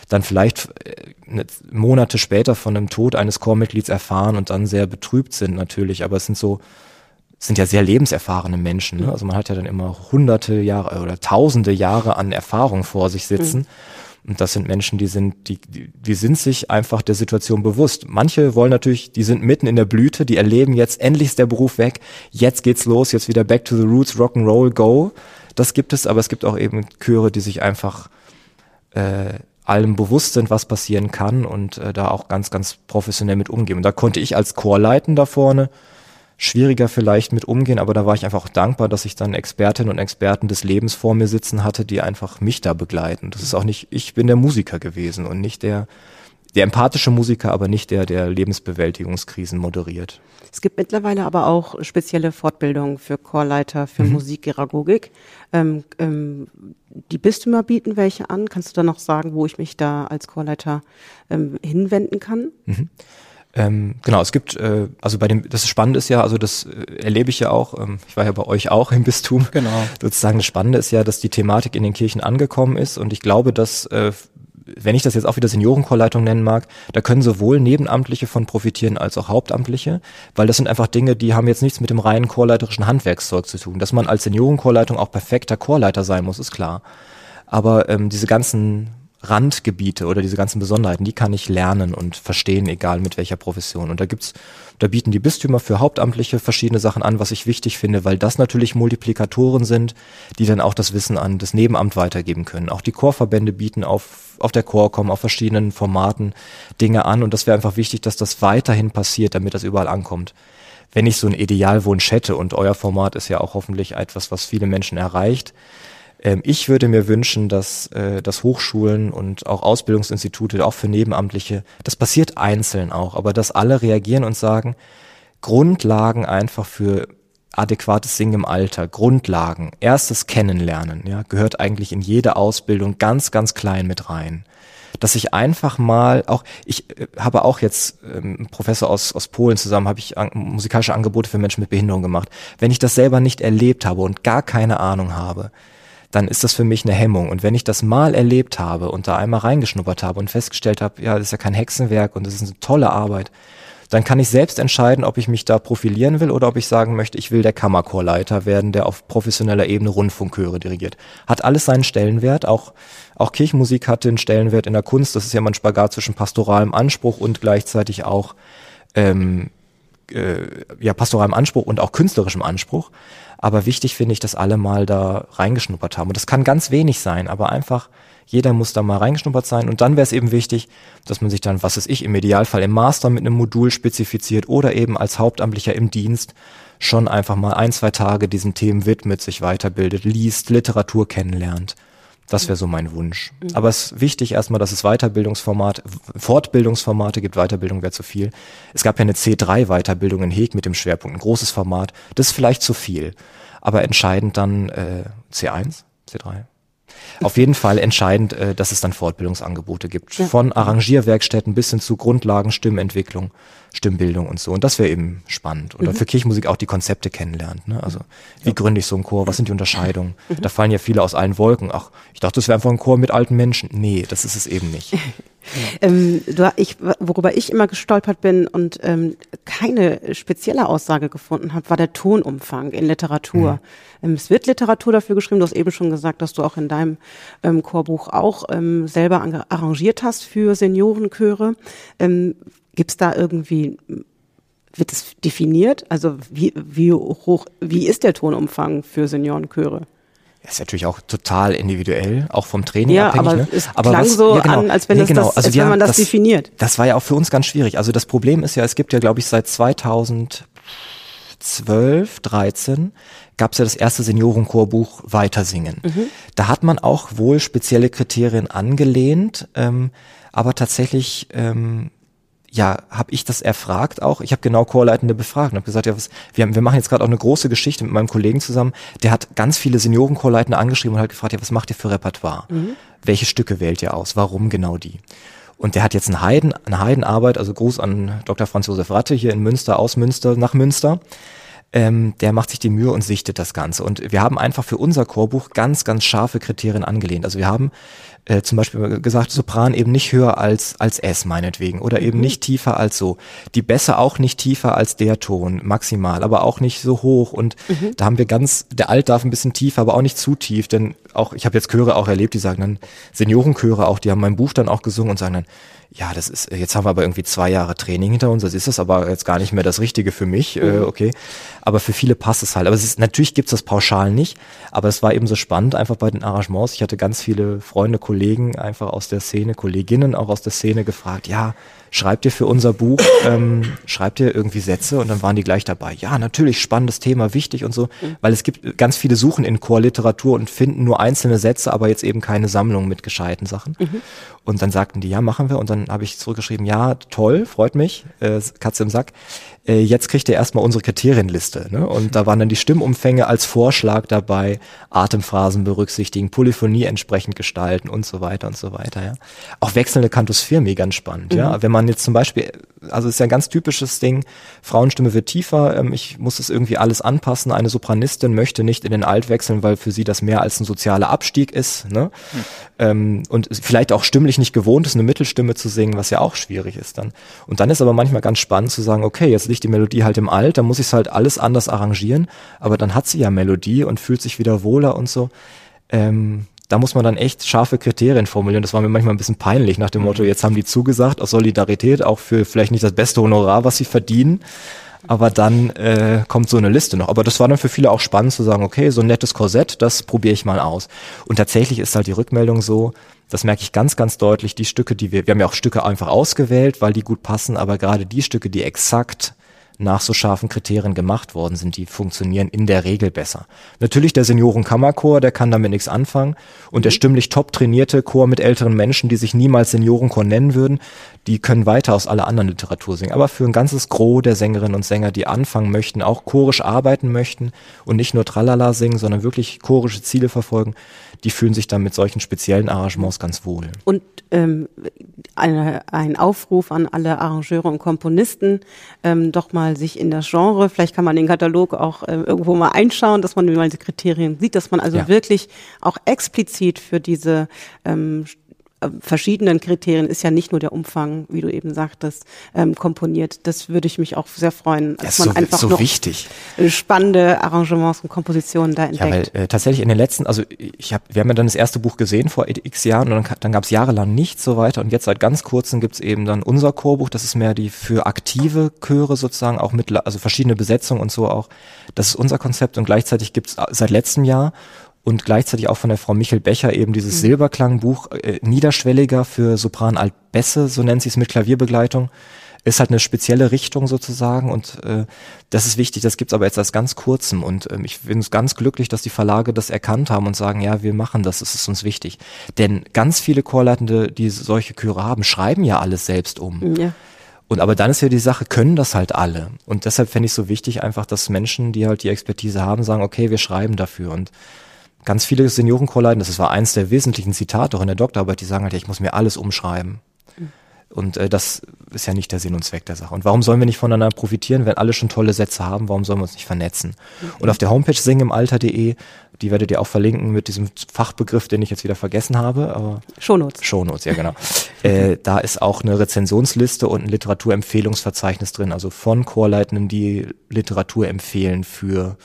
dann vielleicht äh, Monate später von dem Tod eines Chormitglieds erfahren und dann sehr betrübt sind natürlich, aber es sind so sind ja sehr lebenserfahrene Menschen. Ne? Also man hat ja dann immer hunderte Jahre oder tausende Jahre an Erfahrung vor sich sitzen. Mhm. Und das sind Menschen, die sind, die, die, sind sich einfach der Situation bewusst. Manche wollen natürlich, die sind mitten in der Blüte, die erleben jetzt, endlich ist der Beruf weg, jetzt geht's los, jetzt wieder back to the roots, rock and roll, go. Das gibt es, aber es gibt auch eben Chöre, die sich einfach äh, allem bewusst sind, was passieren kann und äh, da auch ganz, ganz professionell mit umgehen. Und da konnte ich als Chorleiten vorne schwieriger vielleicht mit umgehen, aber da war ich einfach dankbar, dass ich dann Expertinnen und Experten des Lebens vor mir sitzen hatte, die einfach mich da begleiten. Das ist auch nicht, ich bin der Musiker gewesen und nicht der, der empathische Musiker, aber nicht der, der Lebensbewältigungskrisen moderiert. Es gibt mittlerweile aber auch spezielle Fortbildungen für Chorleiter für mhm. Musikgeragogik. Ähm, ähm, die Bistümer bieten welche an. Kannst du da noch sagen, wo ich mich da als Chorleiter ähm, hinwenden kann? Mhm. Ähm, genau, es gibt, äh, also bei dem, das Spannende ist ja, also das äh, erlebe ich ja auch, ähm, ich war ja bei euch auch im Bistum. Genau. Sozusagen das Spannende ist ja, dass die Thematik in den Kirchen angekommen ist und ich glaube, dass äh, wenn ich das jetzt auch wieder Seniorenchorleitung nennen mag, da können sowohl Nebenamtliche von profitieren als auch Hauptamtliche, weil das sind einfach Dinge, die haben jetzt nichts mit dem reinen chorleiterischen Handwerkszeug zu tun. Dass man als Seniorenchorleitung auch perfekter Chorleiter sein muss, ist klar. Aber ähm, diese ganzen Randgebiete oder diese ganzen Besonderheiten, die kann ich lernen und verstehen, egal mit welcher Profession. Und da gibt's, da bieten die Bistümer für Hauptamtliche verschiedene Sachen an, was ich wichtig finde, weil das natürlich Multiplikatoren sind, die dann auch das Wissen an das Nebenamt weitergeben können. Auch die Chorverbände bieten auf, auf der Chorcom, auf verschiedenen Formaten Dinge an und das wäre einfach wichtig, dass das weiterhin passiert, damit das überall ankommt. Wenn ich so einen Idealwunsch hätte und euer Format ist ja auch hoffentlich etwas, was viele Menschen erreicht, ich würde mir wünschen, dass, äh, dass Hochschulen und auch Ausbildungsinstitute, auch für Nebenamtliche, das passiert einzeln auch, aber dass alle reagieren und sagen, Grundlagen einfach für adäquates Singen im Alter, Grundlagen, erstes Kennenlernen, ja, gehört eigentlich in jede Ausbildung ganz, ganz klein mit rein. Dass ich einfach mal auch, ich äh, habe auch jetzt ähm, Professor aus, aus Polen zusammen, habe ich an, musikalische Angebote für Menschen mit Behinderung gemacht. Wenn ich das selber nicht erlebt habe und gar keine Ahnung habe, dann ist das für mich eine Hemmung. Und wenn ich das mal erlebt habe und da einmal reingeschnuppert habe und festgestellt habe, ja, das ist ja kein Hexenwerk und das ist eine tolle Arbeit, dann kann ich selbst entscheiden, ob ich mich da profilieren will oder ob ich sagen möchte, ich will der Kammerchorleiter werden, der auf professioneller Ebene Rundfunkchöre dirigiert. Hat alles seinen Stellenwert, auch, auch Kirchenmusik hat den Stellenwert in der Kunst, das ist ja mal ein Spagat zwischen pastoralem Anspruch und gleichzeitig auch ähm, äh, ja, pastoralem Anspruch und auch künstlerischem Anspruch. Aber wichtig finde ich, dass alle mal da reingeschnuppert haben. Und das kann ganz wenig sein, aber einfach jeder muss da mal reingeschnuppert sein. Und dann wäre es eben wichtig, dass man sich dann, was ist ich, im Idealfall im Master mit einem Modul spezifiziert oder eben als Hauptamtlicher im Dienst schon einfach mal ein, zwei Tage diesen Themen widmet, sich weiterbildet, liest, Literatur kennenlernt. Das wäre so mein Wunsch. Mhm. Aber es ist wichtig erstmal, dass es Weiterbildungsformat, Fortbildungsformate gibt. Weiterbildung wäre zu viel. Es gab ja eine C3-Weiterbildung in Heg mit dem Schwerpunkt, ein großes Format. Das ist vielleicht zu viel. Aber entscheidend dann äh, C1, C3. Auf jeden Fall entscheidend, äh, dass es dann Fortbildungsangebote gibt. Ja. Von Arrangierwerkstätten bis hin zu Grundlagen, Stimmentwicklung, Stimmbildung und so. Und das wäre eben spannend. Oder mhm. für Kirchenmusik auch die Konzepte kennenlernt. Ne? Also wie ja. gründe ich so einen Chor? Was sind die Unterscheidungen? Mhm. Da fallen ja viele aus allen Wolken. Ach, ich dachte, das wäre einfach ein Chor mit alten Menschen. Nee, das ist es eben nicht. Ähm, du, ich, worüber ich immer gestolpert bin und ähm, keine spezielle Aussage gefunden habe, war der Tonumfang in Literatur. Mhm. Ähm, es wird Literatur dafür geschrieben. Du hast eben schon gesagt, dass du auch in deinem ähm, Chorbuch auch ähm, selber arrangiert hast für Seniorenchöre. Ähm, Gibt es da irgendwie wird es definiert? Also wie, wie hoch, wie ist der Tonumfang für Seniorenchöre? ist natürlich auch total individuell, auch vom Training ja, abhängig. Aber ne? es aber klang was, so ja, genau, an, als wenn, nee, genau. das, also als wenn man das, das, definiert. Das war ja auch für uns ganz schwierig. Also das Problem ist ja, es gibt ja, glaube ich, seit 2012, 13 gab es ja das erste Seniorenchorbuch Weitersingen. Mhm. Da hat man auch wohl spezielle Kriterien angelehnt, ähm, aber tatsächlich ähm, ja, habe ich das erfragt auch. Ich habe genau Chorleitende befragt und habe gesagt, ja, was, wir, haben, wir machen jetzt gerade auch eine große Geschichte mit meinem Kollegen zusammen. Der hat ganz viele Seniorenchorleitende angeschrieben und hat gefragt, ja, was macht ihr für Repertoire? Mhm. Welche Stücke wählt ihr aus? Warum genau die? Und der hat jetzt eine, Heiden, eine Heidenarbeit, also Gruß an Dr. Franz Josef Ratte hier in Münster, aus Münster, nach Münster. Ähm, der macht sich die Mühe und sichtet das Ganze. Und wir haben einfach für unser Chorbuch ganz, ganz scharfe Kriterien angelehnt. Also wir haben äh, zum Beispiel gesagt, Sopran eben nicht höher als, als S meinetwegen oder eben mhm. nicht tiefer als so. Die Bässe auch nicht tiefer als der Ton, maximal, aber auch nicht so hoch. Und mhm. da haben wir ganz, der Alt darf ein bisschen tiefer, aber auch nicht zu tief, denn auch, ich habe jetzt Chöre auch erlebt, die sagen dann, Seniorenchöre auch, die haben mein Buch dann auch gesungen und sagen dann, ja, das ist, jetzt haben wir aber irgendwie zwei Jahre Training hinter uns, das ist es aber jetzt gar nicht mehr das Richtige für mich, äh, mhm. äh, okay. Aber für viele passt es halt. Aber es ist, natürlich gibt's das pauschal nicht, aber es war eben so spannend, einfach bei den Arrangements. Ich hatte ganz viele Freunde, Kollegen einfach aus der Szene, Kolleginnen auch aus der Szene gefragt, ja, schreibt ihr für unser Buch, ähm, schreibt ihr irgendwie Sätze und dann waren die gleich dabei. Ja, natürlich, spannendes Thema, wichtig und so, weil es gibt ganz viele Suchen in Chorliteratur und finden nur einzelne Sätze, aber jetzt eben keine Sammlung mit gescheiten Sachen. Mhm. Und dann sagten die, ja, machen wir. Und dann habe ich zurückgeschrieben, ja, toll, freut mich, äh, Katze im Sack. Äh, jetzt kriegt ihr erstmal unsere Kriterienliste. Ne? Und da waren dann die Stimmumfänge als Vorschlag dabei, Atemphrasen berücksichtigen, Polyphonie entsprechend gestalten und so weiter und so weiter. Ja? Auch wechselnde Kantus Firmi, ganz spannend. Mhm. Ja? Wenn man jetzt zum Beispiel, also ist ja ein ganz typisches Ding, Frauenstimme wird tiefer, ähm, ich muss das irgendwie alles anpassen. Eine Sopranistin möchte nicht in den Alt wechseln, weil für sie das mehr als ein sozialer Abstieg ist. Ne? Mhm. Ähm, und vielleicht auch stimmlich nicht gewohnt ist, eine Mittelstimme zu singen, was ja auch schwierig ist dann. Und dann ist aber manchmal ganz spannend zu sagen, okay, jetzt liegt die Melodie halt im Alt, dann muss ich es halt alles anders arrangieren, aber dann hat sie ja Melodie und fühlt sich wieder wohler und so. Ähm, da muss man dann echt scharfe Kriterien formulieren. Das war mir manchmal ein bisschen peinlich nach dem Motto, mhm. jetzt haben die zugesagt, aus Solidarität, auch für vielleicht nicht das beste Honorar, was sie verdienen. Aber dann äh, kommt so eine Liste noch. Aber das war dann für viele auch spannend zu sagen, okay, so ein nettes Korsett, das probiere ich mal aus. Und tatsächlich ist halt die Rückmeldung so, das merke ich ganz, ganz deutlich, die Stücke, die wir, wir haben ja auch Stücke einfach ausgewählt, weil die gut passen, aber gerade die Stücke, die exakt nach so scharfen Kriterien gemacht worden sind, die funktionieren in der Regel besser. Natürlich der Seniorenkammerchor, der kann damit nichts anfangen und der mhm. stimmlich top trainierte Chor mit älteren Menschen, die sich niemals Seniorenchor nennen würden, die können weiter aus aller anderen Literatur singen. Aber für ein ganzes Gros der Sängerinnen und Sänger, die anfangen möchten, auch chorisch arbeiten möchten und nicht nur Tralala singen, sondern wirklich chorische Ziele verfolgen, die fühlen sich dann mit solchen speziellen Arrangements ganz wohl. Und ähm, eine, ein Aufruf an alle Arrangeure und Komponisten, ähm, doch mal sich in das Genre, vielleicht kann man den Katalog auch äh, irgendwo mal einschauen, dass man mal die Kriterien sieht, dass man also ja. wirklich auch explizit für diese ähm, äh, verschiedenen Kriterien ist ja nicht nur der Umfang, wie du eben sagtest, ähm, komponiert. Das würde ich mich auch sehr freuen, dass man so, einfach so noch wichtig. spannende Arrangements und Kompositionen da entdeckt. Ja, weil äh, tatsächlich in den letzten, also ich habe, wir haben ja dann das erste Buch gesehen vor x Jahren und dann, dann gab es jahrelang nichts so weiter und jetzt seit ganz kurzem gibt's eben dann unser Chorbuch, das ist mehr die für aktive Chöre sozusagen, auch mit, also verschiedene Besetzungen und so auch. Das ist unser Konzept und gleichzeitig gibt's seit letztem Jahr und gleichzeitig auch von der Frau Michel Becher eben dieses mhm. Silberklangbuch, äh, niederschwelliger für Sopran Altbesse, so nennt sie es mit Klavierbegleitung. Ist halt eine spezielle Richtung sozusagen und äh, das ist wichtig, das gibt's aber jetzt erst ganz kurzem und ähm, ich bin ganz glücklich, dass die Verlage das erkannt haben und sagen, ja, wir machen das, es ist uns wichtig. Denn ganz viele Chorleitende, die solche Chöre haben, schreiben ja alles selbst um. Ja. Und aber dann ist ja die Sache, können das halt alle. Und deshalb fände ich so wichtig einfach, dass Menschen, die halt die Expertise haben, sagen, okay, wir schreiben dafür. Und ganz viele Seniorenchorleiten, das war eins der wesentlichen Zitate auch in der Doktorarbeit, die sagen halt, ja, ich muss mir alles umschreiben. Mhm. Und äh, das ist ja nicht der Sinn und Zweck der Sache. Und warum sollen wir nicht voneinander profitieren, wenn alle schon tolle Sätze haben? Warum sollen wir uns nicht vernetzen? Mhm. Und auf der Homepage singimalter.de, die werdet ihr auch verlinken mit diesem Fachbegriff, den ich jetzt wieder vergessen habe. Aber Shownotes. Shownotes, ja genau. äh, da ist auch eine Rezensionsliste und ein Literaturempfehlungsverzeichnis drin, also von Chorleitenden, die Literatur empfehlen für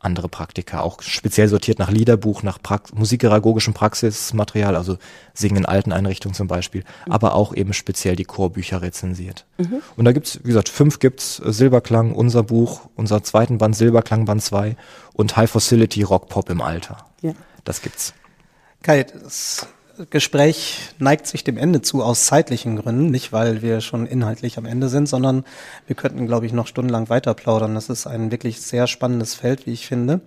andere Praktika, auch speziell sortiert nach Liederbuch, nach Prax musikpädagogischem Praxismaterial, also Singen in alten Einrichtungen zum Beispiel, mhm. aber auch eben speziell die Chorbücher rezensiert. Mhm. Und da gibt's, wie gesagt, fünf gibt's, äh, Silberklang, unser Buch, unser zweiten Band Silberklang Band 2 und High Facility Rock Pop im Alter. Ja. Das gibt's. Kai, das Gespräch neigt sich dem Ende zu aus zeitlichen Gründen, nicht weil wir schon inhaltlich am Ende sind, sondern wir könnten, glaube ich, noch stundenlang weiter plaudern. Das ist ein wirklich sehr spannendes Feld, wie ich finde.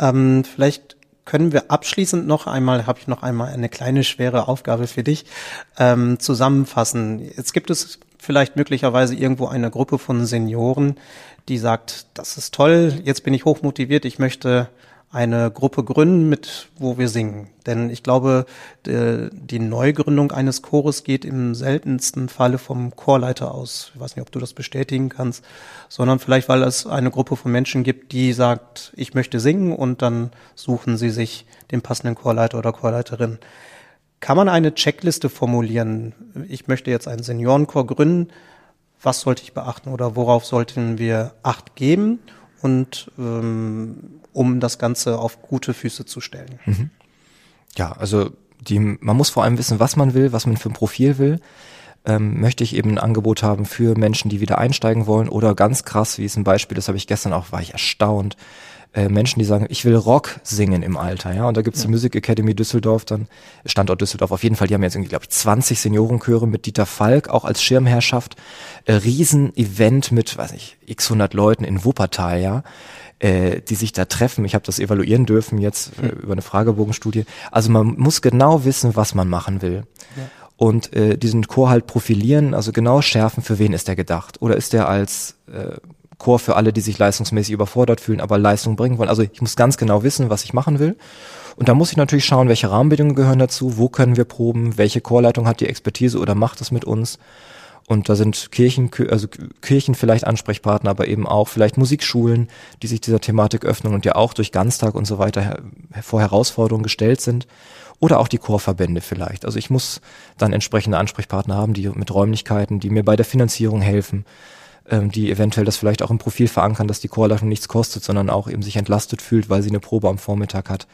Ähm, vielleicht können wir abschließend noch einmal, habe ich noch einmal eine kleine schwere Aufgabe für dich, ähm, zusammenfassen. Jetzt gibt es vielleicht möglicherweise irgendwo eine Gruppe von Senioren, die sagt, das ist toll, jetzt bin ich hochmotiviert, ich möchte eine Gruppe gründen, mit wo wir singen. Denn ich glaube, die Neugründung eines Chores geht im seltensten Falle vom Chorleiter aus. Ich weiß nicht, ob du das bestätigen kannst, sondern vielleicht, weil es eine Gruppe von Menschen gibt, die sagt, ich möchte singen und dann suchen sie sich den passenden Chorleiter oder Chorleiterin. Kann man eine Checkliste formulieren? Ich möchte jetzt einen Seniorenchor gründen. Was sollte ich beachten oder worauf sollten wir Acht geben? Und ähm, um das Ganze auf gute Füße zu stellen. Mhm. Ja, also die, man muss vor allem wissen, was man will, was man für ein Profil will. Ähm, möchte ich eben ein Angebot haben für Menschen, die wieder einsteigen wollen oder ganz krass, wie es ein Beispiel, das habe ich gestern auch, war ich erstaunt, äh, Menschen, die sagen, ich will Rock singen im Alter, ja, und da gibt's ja. die Music Academy Düsseldorf, dann Standort Düsseldorf auf jeden Fall, die haben jetzt irgendwie, glaube ich, 20 Seniorenchöre mit Dieter Falk, auch als Schirmherrschaft, äh, Riesen-Event mit, weiß ich, x 100 Leuten in Wuppertal, ja, äh, die sich da treffen. Ich habe das evaluieren dürfen jetzt äh, über eine Fragebogenstudie. Also man muss genau wissen, was man machen will. Ja. und äh, diesen Chor halt profilieren, also genau schärfen, für wen ist der gedacht? Oder ist der als äh, Chor für alle, die sich leistungsmäßig überfordert fühlen, aber Leistung bringen wollen? Also ich muss ganz genau wissen, was ich machen will. Und da muss ich natürlich schauen, welche Rahmenbedingungen gehören dazu, wo können wir proben, welche Chorleitung hat die Expertise oder macht es mit uns. Und da sind Kirchen, also Kirchen vielleicht Ansprechpartner, aber eben auch vielleicht Musikschulen, die sich dieser Thematik öffnen und ja auch durch Ganztag und so weiter vor Herausforderungen gestellt sind. Oder auch die Chorverbände vielleicht. Also ich muss dann entsprechende Ansprechpartner haben, die mit Räumlichkeiten, die mir bei der Finanzierung helfen, die eventuell das vielleicht auch im Profil verankern, dass die Chorleitung nichts kostet, sondern auch eben sich entlastet fühlt, weil sie eine Probe am Vormittag hat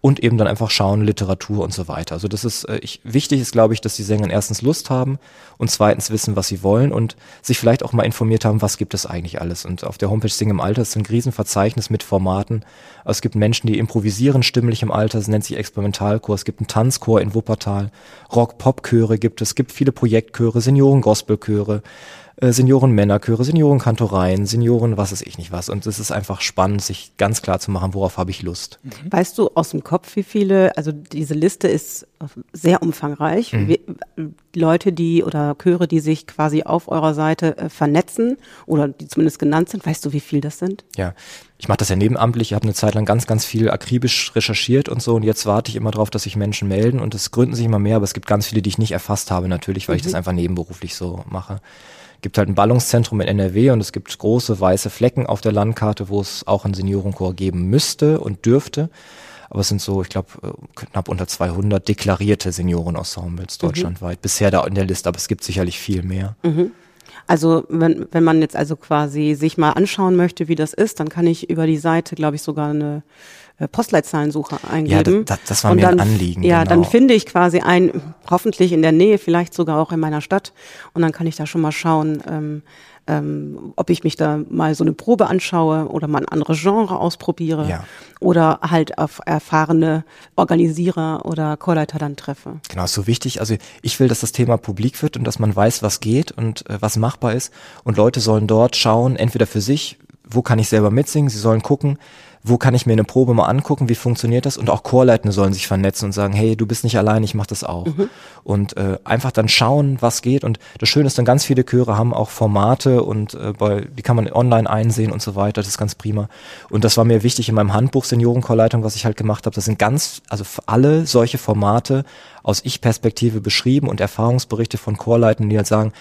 und eben dann einfach schauen, Literatur und so weiter. Also das ist, äh, ich, wichtig ist, glaube ich, dass die Sänger erstens Lust haben und zweitens wissen, was sie wollen und sich vielleicht auch mal informiert haben, was gibt es eigentlich alles. Und auf der Homepage Sing im Alter ist ein Riesenverzeichnis mit Formaten. Also es gibt Menschen, die improvisieren stimmlich im Alter, es nennt sich Experimentalchor, es gibt einen Tanzchor in Wuppertal, Rock-Pop-Chöre gibt es, es gibt viele Projektchöre, Senioren-Gospel-Chöre, äh, Senioren-Männerchöre, Senioren-Kantoreien, Senioren, was weiß ich nicht was. Und es ist einfach spannend, sich ganz klar zu machen, worauf habe ich Lust. Mhm. Weißt du aus dem Kopf, wie viele, also diese Liste ist sehr umfangreich. Mhm. Wie, Leute, die oder Chöre, die sich quasi auf eurer Seite äh, vernetzen oder die zumindest genannt sind, weißt du, wie viel das sind? Ja, ich mache das ja nebenamtlich. Ich habe eine Zeit lang ganz, ganz viel akribisch recherchiert und so. Und jetzt warte ich immer darauf, dass sich Menschen melden. Und es gründen sich immer mehr, aber es gibt ganz viele, die ich nicht erfasst habe, natürlich, weil mhm. ich das einfach nebenberuflich so mache gibt halt ein Ballungszentrum in NRW und es gibt große weiße Flecken auf der Landkarte, wo es auch einen Seniorenchor geben müsste und dürfte. Aber es sind so, ich glaube, äh, knapp unter 200 deklarierte Seniorenensembles mhm. deutschlandweit. Mhm. Bisher da in der Liste, aber es gibt sicherlich viel mehr. Mhm. Also wenn, wenn man jetzt also quasi sich mal anschauen möchte, wie das ist, dann kann ich über die Seite, glaube ich, sogar eine Postleitzahlensuche eingeben. Ja, das, das war mir dann, ein Anliegen. Ja, genau. dann finde ich quasi ein, hoffentlich in der Nähe, vielleicht sogar auch in meiner Stadt. Und dann kann ich da schon mal schauen, ähm, ähm, ob ich mich da mal so eine Probe anschaue oder mal ein anderes Genre ausprobiere ja. oder halt auf erfahrene Organisierer oder Chorleiter dann treffe. Genau, ist so wichtig. Also ich will, dass das Thema publik wird und dass man weiß, was geht und äh, was machbar ist. Und Leute sollen dort schauen, entweder für sich, wo kann ich selber mitsingen, sie sollen gucken, wo kann ich mir eine Probe mal angucken, wie funktioniert das und auch Chorleitende sollen sich vernetzen und sagen, hey, du bist nicht allein, ich mach das auch. Mhm. Und äh, einfach dann schauen, was geht und das Schöne ist dann, ganz viele Chöre haben auch Formate und äh, bei, die kann man online einsehen und so weiter, das ist ganz prima. Und das war mir wichtig in meinem Handbuch Seniorenchorleitung, was ich halt gemacht habe, das sind ganz, also alle solche Formate aus Ich-Perspektive beschrieben und Erfahrungsberichte von Chorleitenden, die halt sagen,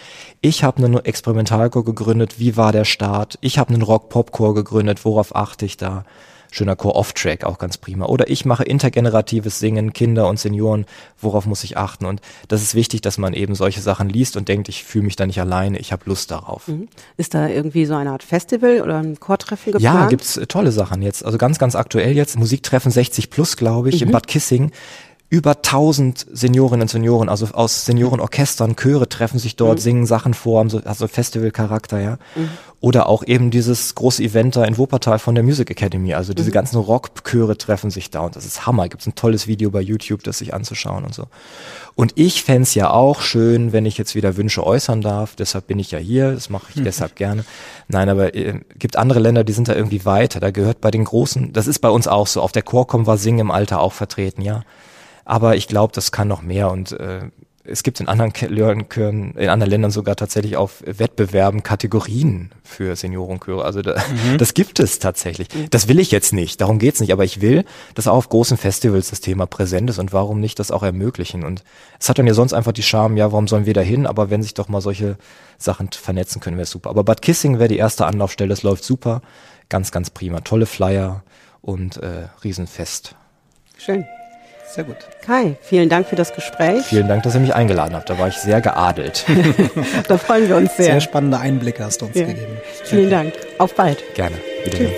ich habe einen Experimentalchor gegründet, wie war der Start? Ich habe einen Rock-Pop-Chor gegründet, worauf achte ich da? Schöner Chor Off-Track, auch ganz prima. Oder ich mache intergeneratives Singen, Kinder und Senioren, worauf muss ich achten? Und das ist wichtig, dass man eben solche Sachen liest und denkt, ich fühle mich da nicht alleine, ich habe Lust darauf. Mhm. Ist da irgendwie so eine Art Festival oder ein Chortreffen geplant? Ja, gibt's tolle Sachen jetzt. Also ganz, ganz aktuell jetzt. Musiktreffen 60 plus, glaube ich, mhm. in Bad Kissing über 1000 Seniorinnen und Senioren, also aus Seniorenorchestern, Chöre treffen sich dort, mhm. singen Sachen vor, haben so also Festivalcharakter, ja. Mhm. Oder auch eben dieses große Event da in Wuppertal von der Music Academy, also diese mhm. ganzen Rockchöre treffen sich da und das ist Hammer. Gibt's ein tolles Video bei YouTube, das sich anzuschauen und so. Und ich fände ja auch schön, wenn ich jetzt wieder Wünsche äußern darf, deshalb bin ich ja hier, das mache ich mhm. deshalb gerne. Nein, aber äh, gibt andere Länder, die sind da irgendwie weiter. Da gehört bei den großen, das ist bei uns auch so, auf der Chorcom war Singen im Alter auch vertreten, ja. Aber ich glaube, das kann noch mehr und äh, es gibt in anderen in anderen Ländern sogar tatsächlich auf Wettbewerben Kategorien für Seniorenchöre. Also da, mhm. das gibt es tatsächlich. Das will ich jetzt nicht, darum geht's nicht. Aber ich will, dass auch auf großen Festivals das Thema präsent ist und warum nicht das auch ermöglichen. Und es hat dann ja sonst einfach die Charme, ja, warum sollen wir da hin? Aber wenn sich doch mal solche Sachen vernetzen können, wäre super. Aber Bad Kissing wäre die erste Anlaufstelle, das läuft super. Ganz, ganz prima. Tolle Flyer und äh, Riesenfest. Schön. Sehr gut. Kai, vielen Dank für das Gespräch. Vielen Dank, dass ihr mich eingeladen habt. Da war ich sehr geadelt. da freuen wir uns sehr. Sehr spannende Einblicke hast du uns ja. gegeben. Vielen Dank. Auf bald. Gerne. Wiedersehen.